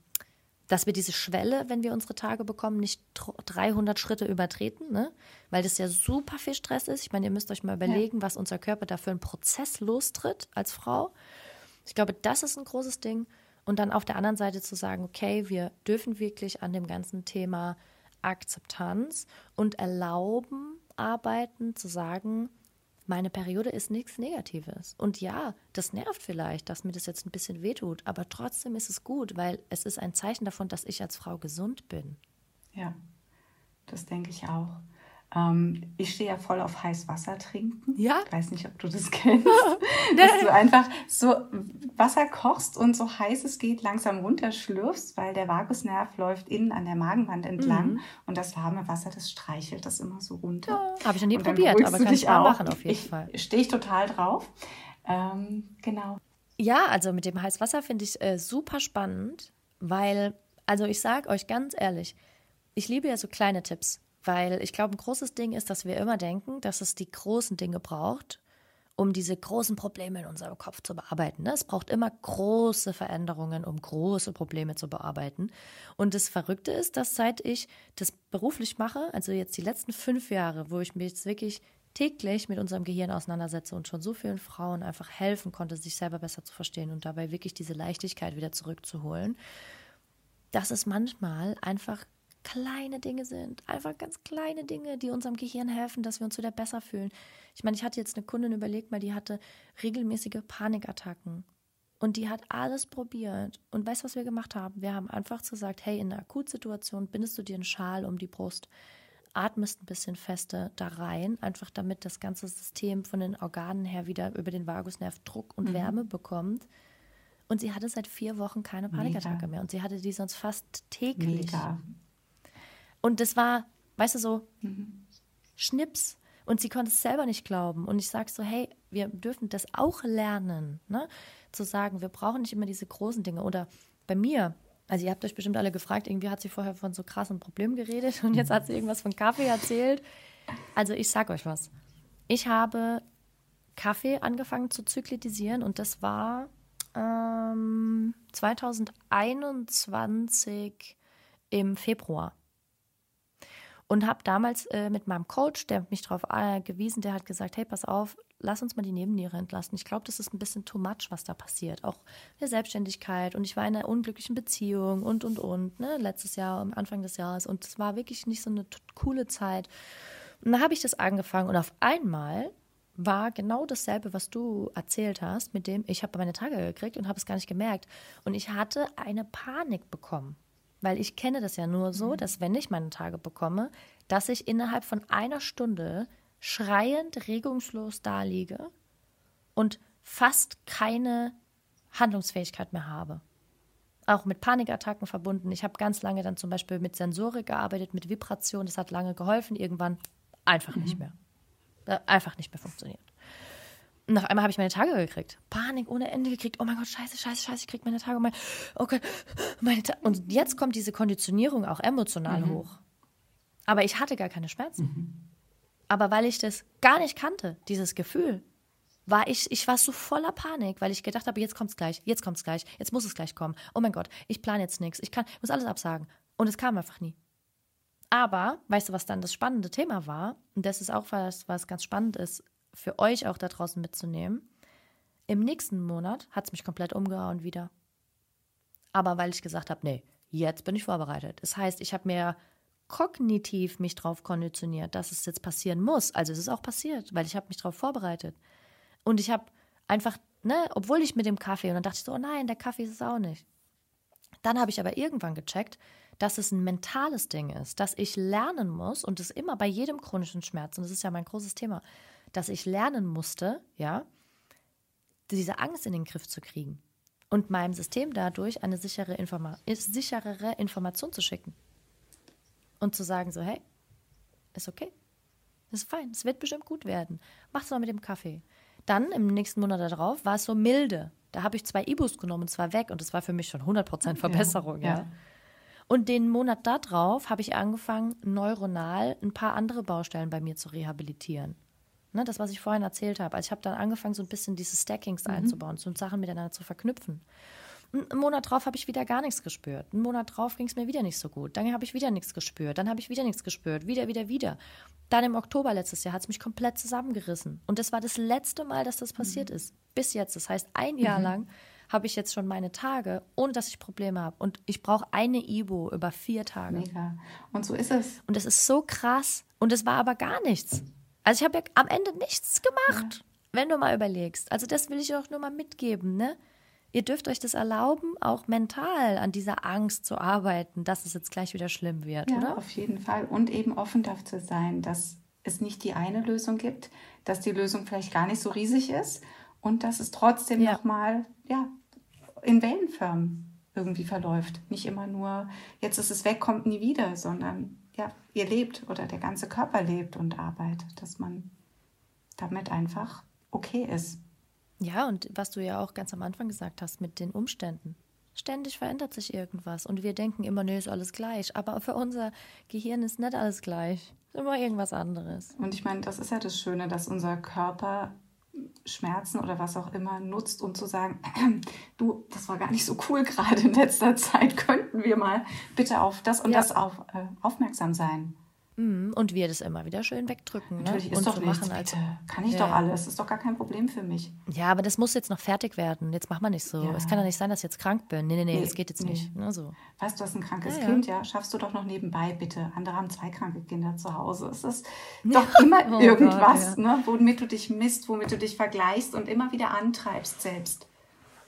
dass wir diese Schwelle, wenn wir unsere Tage bekommen, nicht 300 Schritte übertreten, ne? weil das ja super viel Stress ist. Ich meine, ihr müsst euch mal überlegen, ja. was unser Körper da für einen Prozess lostritt als Frau. Ich glaube, das ist ein großes Ding. Und dann auf der anderen Seite zu sagen, okay, wir dürfen wirklich an dem ganzen Thema Akzeptanz und erlauben, arbeiten, zu sagen, meine Periode ist nichts Negatives. Und ja, das nervt vielleicht, dass mir das jetzt ein bisschen wehtut, aber trotzdem ist es gut, weil es ist ein Zeichen davon, dass ich als Frau gesund bin. Ja, das denke ich auch. Ähm, ich stehe ja voll auf heiß Wasser trinken. Ja. Ich weiß nicht, ob du das kennst. Dass du einfach so Wasser kochst und so heiß es geht langsam runterschlürfst, weil der Vagusnerv läuft innen an der Magenwand entlang mhm. und das warme Wasser, das streichelt das immer so runter. Ja. Habe ich noch nie probiert, aber kann ich mal machen auf jeden ich, Fall. Stehe ich total drauf. Ähm, genau. Ja, also mit dem Heißwasser finde ich äh, super spannend, weil, also ich sage euch ganz ehrlich, ich liebe ja so kleine Tipps. Weil ich glaube, ein großes Ding ist, dass wir immer denken, dass es die großen Dinge braucht, um diese großen Probleme in unserem Kopf zu bearbeiten. Ne? Es braucht immer große Veränderungen, um große Probleme zu bearbeiten. Und das Verrückte ist, dass seit ich das beruflich mache, also jetzt die letzten fünf Jahre, wo ich mich jetzt wirklich täglich mit unserem Gehirn auseinandersetze und schon so vielen Frauen einfach helfen konnte, sich selber besser zu verstehen und dabei wirklich diese Leichtigkeit wieder zurückzuholen, dass es manchmal einfach kleine Dinge sind. Einfach ganz kleine Dinge, die unserem Gehirn helfen, dass wir uns wieder besser fühlen. Ich meine, ich hatte jetzt eine Kundin überlegt mal, die hatte regelmäßige Panikattacken. Und die hat alles probiert. Und weißt du, was wir gemacht haben? Wir haben einfach gesagt, hey, in einer Akutsituation bindest du dir einen Schal um die Brust, atmest ein bisschen fester da rein, einfach damit das ganze System von den Organen her wieder über den Vagusnerv Druck und mhm. Wärme bekommt. Und sie hatte seit vier Wochen keine Panikattacke mehr. Und sie hatte die sonst fast täglich. Mega. Und das war, weißt du, so mhm. Schnips. Und sie konnte es selber nicht glauben. Und ich sage so, hey, wir dürfen das auch lernen, ne? zu sagen, wir brauchen nicht immer diese großen Dinge. Oder bei mir, also ihr habt euch bestimmt alle gefragt, irgendwie hat sie vorher von so krassen Problemen geredet und jetzt hat sie irgendwas von Kaffee erzählt. Also ich sage euch was. Ich habe Kaffee angefangen zu zyklitisieren und das war ähm, 2021 im Februar und habe damals äh, mit meinem Coach, der mich darauf äh, gewiesen, der hat gesagt, hey, pass auf, lass uns mal die Nebenniere entlasten. Ich glaube, das ist ein bisschen too much, was da passiert. Auch der Selbstständigkeit und ich war in einer unglücklichen Beziehung und, und, und, ne, letztes Jahr, am Anfang des Jahres und es war wirklich nicht so eine coole Zeit. Und da habe ich das angefangen und auf einmal war genau dasselbe, was du erzählt hast, mit dem ich habe meine Tage gekriegt und habe es gar nicht gemerkt. Und ich hatte eine Panik bekommen. Weil ich kenne das ja nur so, mhm. dass wenn ich meine Tage bekomme, dass ich innerhalb von einer Stunde schreiend, regungslos da liege und fast keine Handlungsfähigkeit mehr habe. Auch mit Panikattacken verbunden. Ich habe ganz lange dann zum Beispiel mit Sensorik gearbeitet, mit Vibration. Das hat lange geholfen. Irgendwann einfach mhm. nicht mehr. Äh, einfach nicht mehr funktioniert. Und nach einmal habe ich meine Tage gekriegt. Panik ohne Ende gekriegt. Oh mein Gott, scheiße, scheiße, scheiße, ich kriege meine Tage. Mein, okay, meine Ta Und jetzt kommt diese Konditionierung auch emotional mhm. hoch. Aber ich hatte gar keine Schmerzen. Mhm. Aber weil ich das gar nicht kannte, dieses Gefühl, war ich, ich war so voller Panik, weil ich gedacht habe, jetzt kommt es gleich, jetzt kommt es gleich, jetzt muss es gleich kommen. Oh mein Gott, ich plane jetzt nichts, ich kann, muss alles absagen. Und es kam einfach nie. Aber, weißt du, was dann das spannende Thema war? Und das ist auch was, was ganz spannend ist, für euch auch da draußen mitzunehmen. Im nächsten Monat hat es mich komplett umgehauen wieder. Aber weil ich gesagt habe, nee, jetzt bin ich vorbereitet. Das heißt, ich habe mir kognitiv mich darauf konditioniert, dass es jetzt passieren muss. Also es ist auch passiert, weil ich habe mich darauf vorbereitet. Und ich habe einfach, ne, obwohl ich mit dem Kaffee, und dann dachte ich so, oh nein, der Kaffee ist es auch nicht. Dann habe ich aber irgendwann gecheckt, dass es ein mentales Ding ist, dass ich lernen muss und das immer bei jedem chronischen Schmerz, und das ist ja mein großes Thema, dass ich lernen musste, ja, diese Angst in den Griff zu kriegen und meinem System dadurch eine sichere Informa sicherere Information zu schicken. Und zu sagen so, hey, ist okay, ist fein, es wird bestimmt gut werden. Mach's mal mit dem Kaffee. Dann im nächsten Monat darauf war es so milde. Da habe ich zwei Ibus genommen und zwar weg und das war für mich schon 100% Verbesserung, ja. ja. Und den Monat darauf habe ich angefangen, neuronal ein paar andere Baustellen bei mir zu rehabilitieren. Ne, das, was ich vorhin erzählt habe. Also ich habe dann angefangen, so ein bisschen diese Stackings mhm. einzubauen, so Sachen miteinander zu verknüpfen. Einen Monat drauf habe ich wieder gar nichts gespürt. Einen Monat drauf ging es mir wieder nicht so gut. Dann habe ich wieder nichts gespürt. Dann habe ich wieder nichts gespürt. Wieder, wieder, wieder. Dann im Oktober letztes Jahr hat es mich komplett zusammengerissen. Und das war das letzte Mal, dass das passiert mhm. ist. Bis jetzt. Das heißt, ein Jahr mhm. lang habe ich jetzt schon meine Tage, ohne dass ich Probleme habe. Und ich brauche eine Ibo über vier Tage. Mega. Und so ist es. Und es ist so krass. Und es war aber gar nichts. Also ich habe ja am Ende nichts gemacht, ja. wenn du mal überlegst. Also das will ich auch nur mal mitgeben, ne? Ihr dürft euch das erlauben, auch mental an dieser Angst zu arbeiten, dass es jetzt gleich wieder schlimm wird, ja, oder? Auf jeden Fall. Und eben offen dafür sein, dass es nicht die eine Lösung gibt, dass die Lösung vielleicht gar nicht so riesig ist und dass es trotzdem ja. nochmal ja, in Wellenförmen irgendwie verläuft. Nicht immer nur, jetzt ist es weg, kommt nie wieder, sondern ja, ihr lebt oder der ganze Körper lebt und arbeitet, dass man damit einfach okay ist. Ja, und was du ja auch ganz am Anfang gesagt hast mit den Umständen. Ständig verändert sich irgendwas und wir denken immer, nee, ist alles gleich. Aber für unser Gehirn ist nicht alles gleich. Ist immer irgendwas anderes. Und ich meine, das ist ja das Schöne, dass unser Körper Schmerzen oder was auch immer nutzt, um zu sagen, du, das war gar nicht so cool gerade in letzter Zeit, könnten wir mal bitte auf das und ja. das auf, äh, aufmerksam sein. Mhm. Und wir das immer wieder schön wegdrücken. Ne? Natürlich ne? ist und doch so nichts, machen, als, Kann ich ja. doch alles. Ist doch gar kein Problem für mich. Ja, aber das muss jetzt noch fertig werden. Jetzt mach mal nicht so. Ja. Es kann ja nicht sein, dass ich jetzt krank bin. Nee, nee, nee, nee das geht jetzt nee. nicht. Ne, so. Weißt du, hast ein krankes ja, Kind, ja. Schaffst du doch noch nebenbei, bitte. Andere haben zwei kranke Kinder zu Hause. Es ist doch immer oh irgendwas, Gott, ne? womit du dich misst, womit du dich vergleichst und immer wieder antreibst selbst.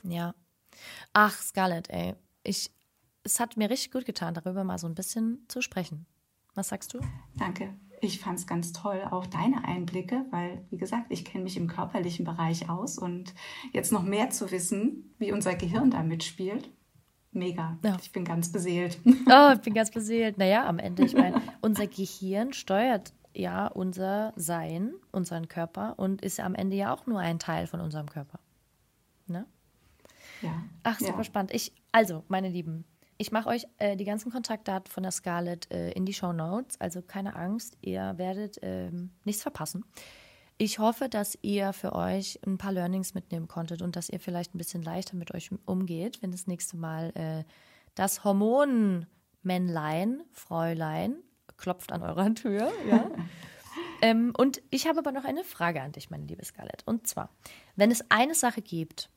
Ja. Ach, Scarlett, ey. Ich, es hat mir richtig gut getan, darüber mal so ein bisschen zu sprechen. Was sagst du? Danke. Ich fand es ganz toll, auch deine Einblicke, weil, wie gesagt, ich kenne mich im körperlichen Bereich aus und jetzt noch mehr zu wissen, wie unser Gehirn da mitspielt, mega. Ja. Ich bin ganz beseelt. Oh, ich bin ganz beseelt. Naja, am Ende, ich meine, unser Gehirn steuert ja unser Sein, unseren Körper und ist am Ende ja auch nur ein Teil von unserem Körper. Ne? Ja. Ach, super ja. spannend. Ich, also, meine Lieben, ich mache euch äh, die ganzen Kontaktdaten von der Scarlett äh, in die Show Notes. Also keine Angst, ihr werdet ähm, nichts verpassen. Ich hoffe, dass ihr für euch ein paar Learnings mitnehmen konntet und dass ihr vielleicht ein bisschen leichter mit euch umgeht, wenn das nächste Mal äh, das Hormonmännlein, Fräulein, klopft an eurer Tür. Ja? ähm, und ich habe aber noch eine Frage an dich, meine liebe Scarlett. Und zwar, wenn es eine Sache gibt,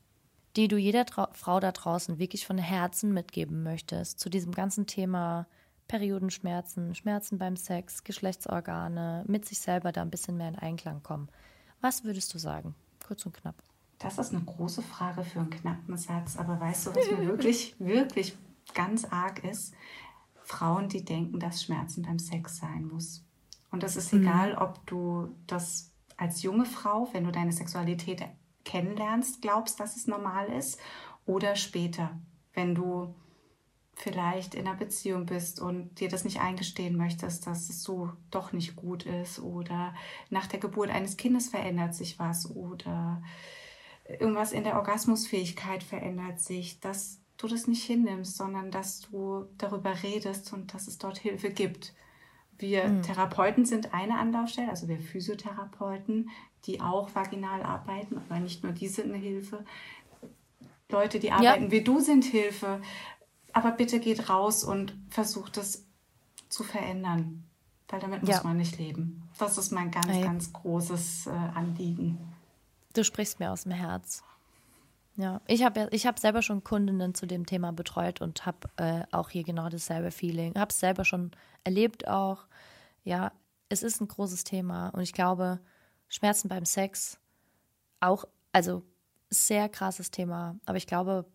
die du jeder Tra Frau da draußen wirklich von Herzen mitgeben möchtest zu diesem ganzen Thema Periodenschmerzen, Schmerzen beim Sex, Geschlechtsorgane, mit sich selber da ein bisschen mehr in Einklang kommen. Was würdest du sagen? Kurz und knapp. Das ist eine große Frage für einen knappen Satz, aber weißt du, was mir wirklich, wirklich ganz arg ist? Frauen, die denken, dass Schmerzen beim Sex sein muss. Und das ist egal, mhm. ob du das als junge Frau, wenn du deine Sexualität kennenlernst, glaubst, dass es normal ist oder später, wenn du vielleicht in einer Beziehung bist und dir das nicht eingestehen möchtest, dass es so doch nicht gut ist oder nach der Geburt eines Kindes verändert sich was oder irgendwas in der Orgasmusfähigkeit verändert sich, dass du das nicht hinnimmst, sondern dass du darüber redest und dass es dort Hilfe gibt. Wir mhm. Therapeuten sind eine Anlaufstelle, also wir Physiotherapeuten, die auch vaginal arbeiten, aber nicht nur die sind eine Hilfe. Leute, die arbeiten ja. wie du, sind Hilfe. Aber bitte geht raus und versucht es zu verändern, weil damit muss ja. man nicht leben. Das ist mein ganz, Ey. ganz großes äh, Anliegen. Du sprichst mir aus dem Herz. Ja, ich habe ich hab selber schon Kundinnen zu dem Thema betreut und habe äh, auch hier genau dasselbe Feeling. Habe es selber schon erlebt auch. Ja, es ist ein großes Thema und ich glaube, Schmerzen beim Sex auch, also sehr krasses Thema. Aber ich glaube,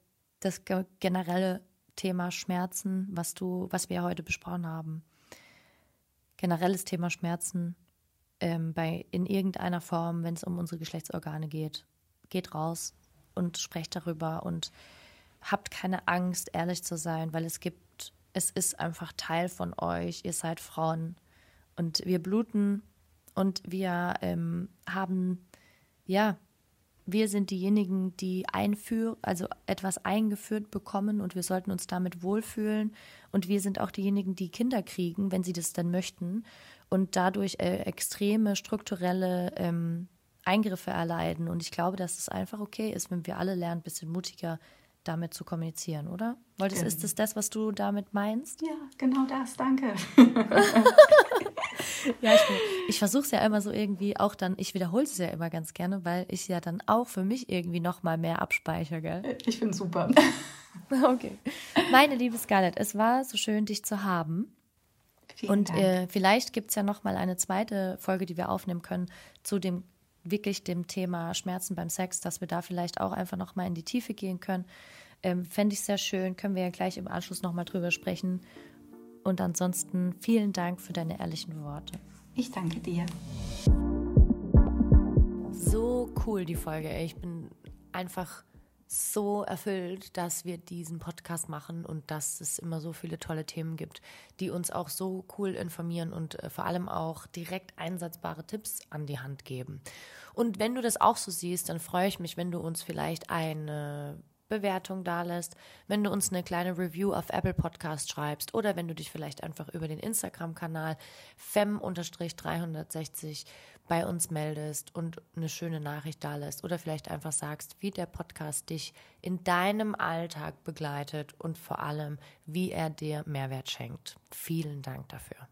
das generelle Thema Schmerzen, was du, was wir heute besprochen haben, generelles Thema Schmerzen ähm, bei in irgendeiner Form, wenn es um unsere Geschlechtsorgane geht, geht raus und sprecht darüber und habt keine Angst, ehrlich zu sein, weil es gibt, es ist einfach Teil von euch. Ihr seid Frauen und wir bluten und wir ähm, haben, ja, wir sind diejenigen, die einführen, also etwas eingeführt bekommen und wir sollten uns damit wohlfühlen. Und wir sind auch diejenigen, die Kinder kriegen, wenn sie das dann möchten und dadurch äh, extreme strukturelle ähm, Eingriffe erleiden. Und ich glaube, dass es einfach okay ist, wenn wir alle lernen, ein bisschen mutiger damit zu kommunizieren, oder? Wolltest, ist das das, was du damit meinst? Ja, genau das, danke. ja, ich, ich versuche es ja immer so irgendwie auch dann, ich wiederhole es ja immer ganz gerne, weil ich ja dann auch für mich irgendwie nochmal mehr abspeichere, gell? Ich finde super. Okay. Meine liebe Scarlett, es war so schön, dich zu haben. Vielen und äh, vielleicht gibt es ja nochmal eine zweite Folge, die wir aufnehmen können zu dem wirklich dem Thema Schmerzen beim Sex, dass wir da vielleicht auch einfach nochmal in die Tiefe gehen können. Ähm, Fände ich sehr schön, können wir ja gleich im Anschluss nochmal drüber sprechen. Und ansonsten vielen Dank für deine ehrlichen Worte. Ich danke dir. So cool die Folge. Ich bin einfach so erfüllt, dass wir diesen Podcast machen und dass es immer so viele tolle Themen gibt, die uns auch so cool informieren und äh, vor allem auch direkt einsatzbare Tipps an die Hand geben. Und wenn du das auch so siehst, dann freue ich mich, wenn du uns vielleicht eine Bewertung dalässt, wenn du uns eine kleine Review auf Apple Podcast schreibst oder wenn du dich vielleicht einfach über den Instagram-Kanal fem-360 bei uns meldest und eine schöne Nachricht dalässt oder vielleicht einfach sagst, wie der Podcast dich in deinem Alltag begleitet und vor allem, wie er dir Mehrwert schenkt. Vielen Dank dafür.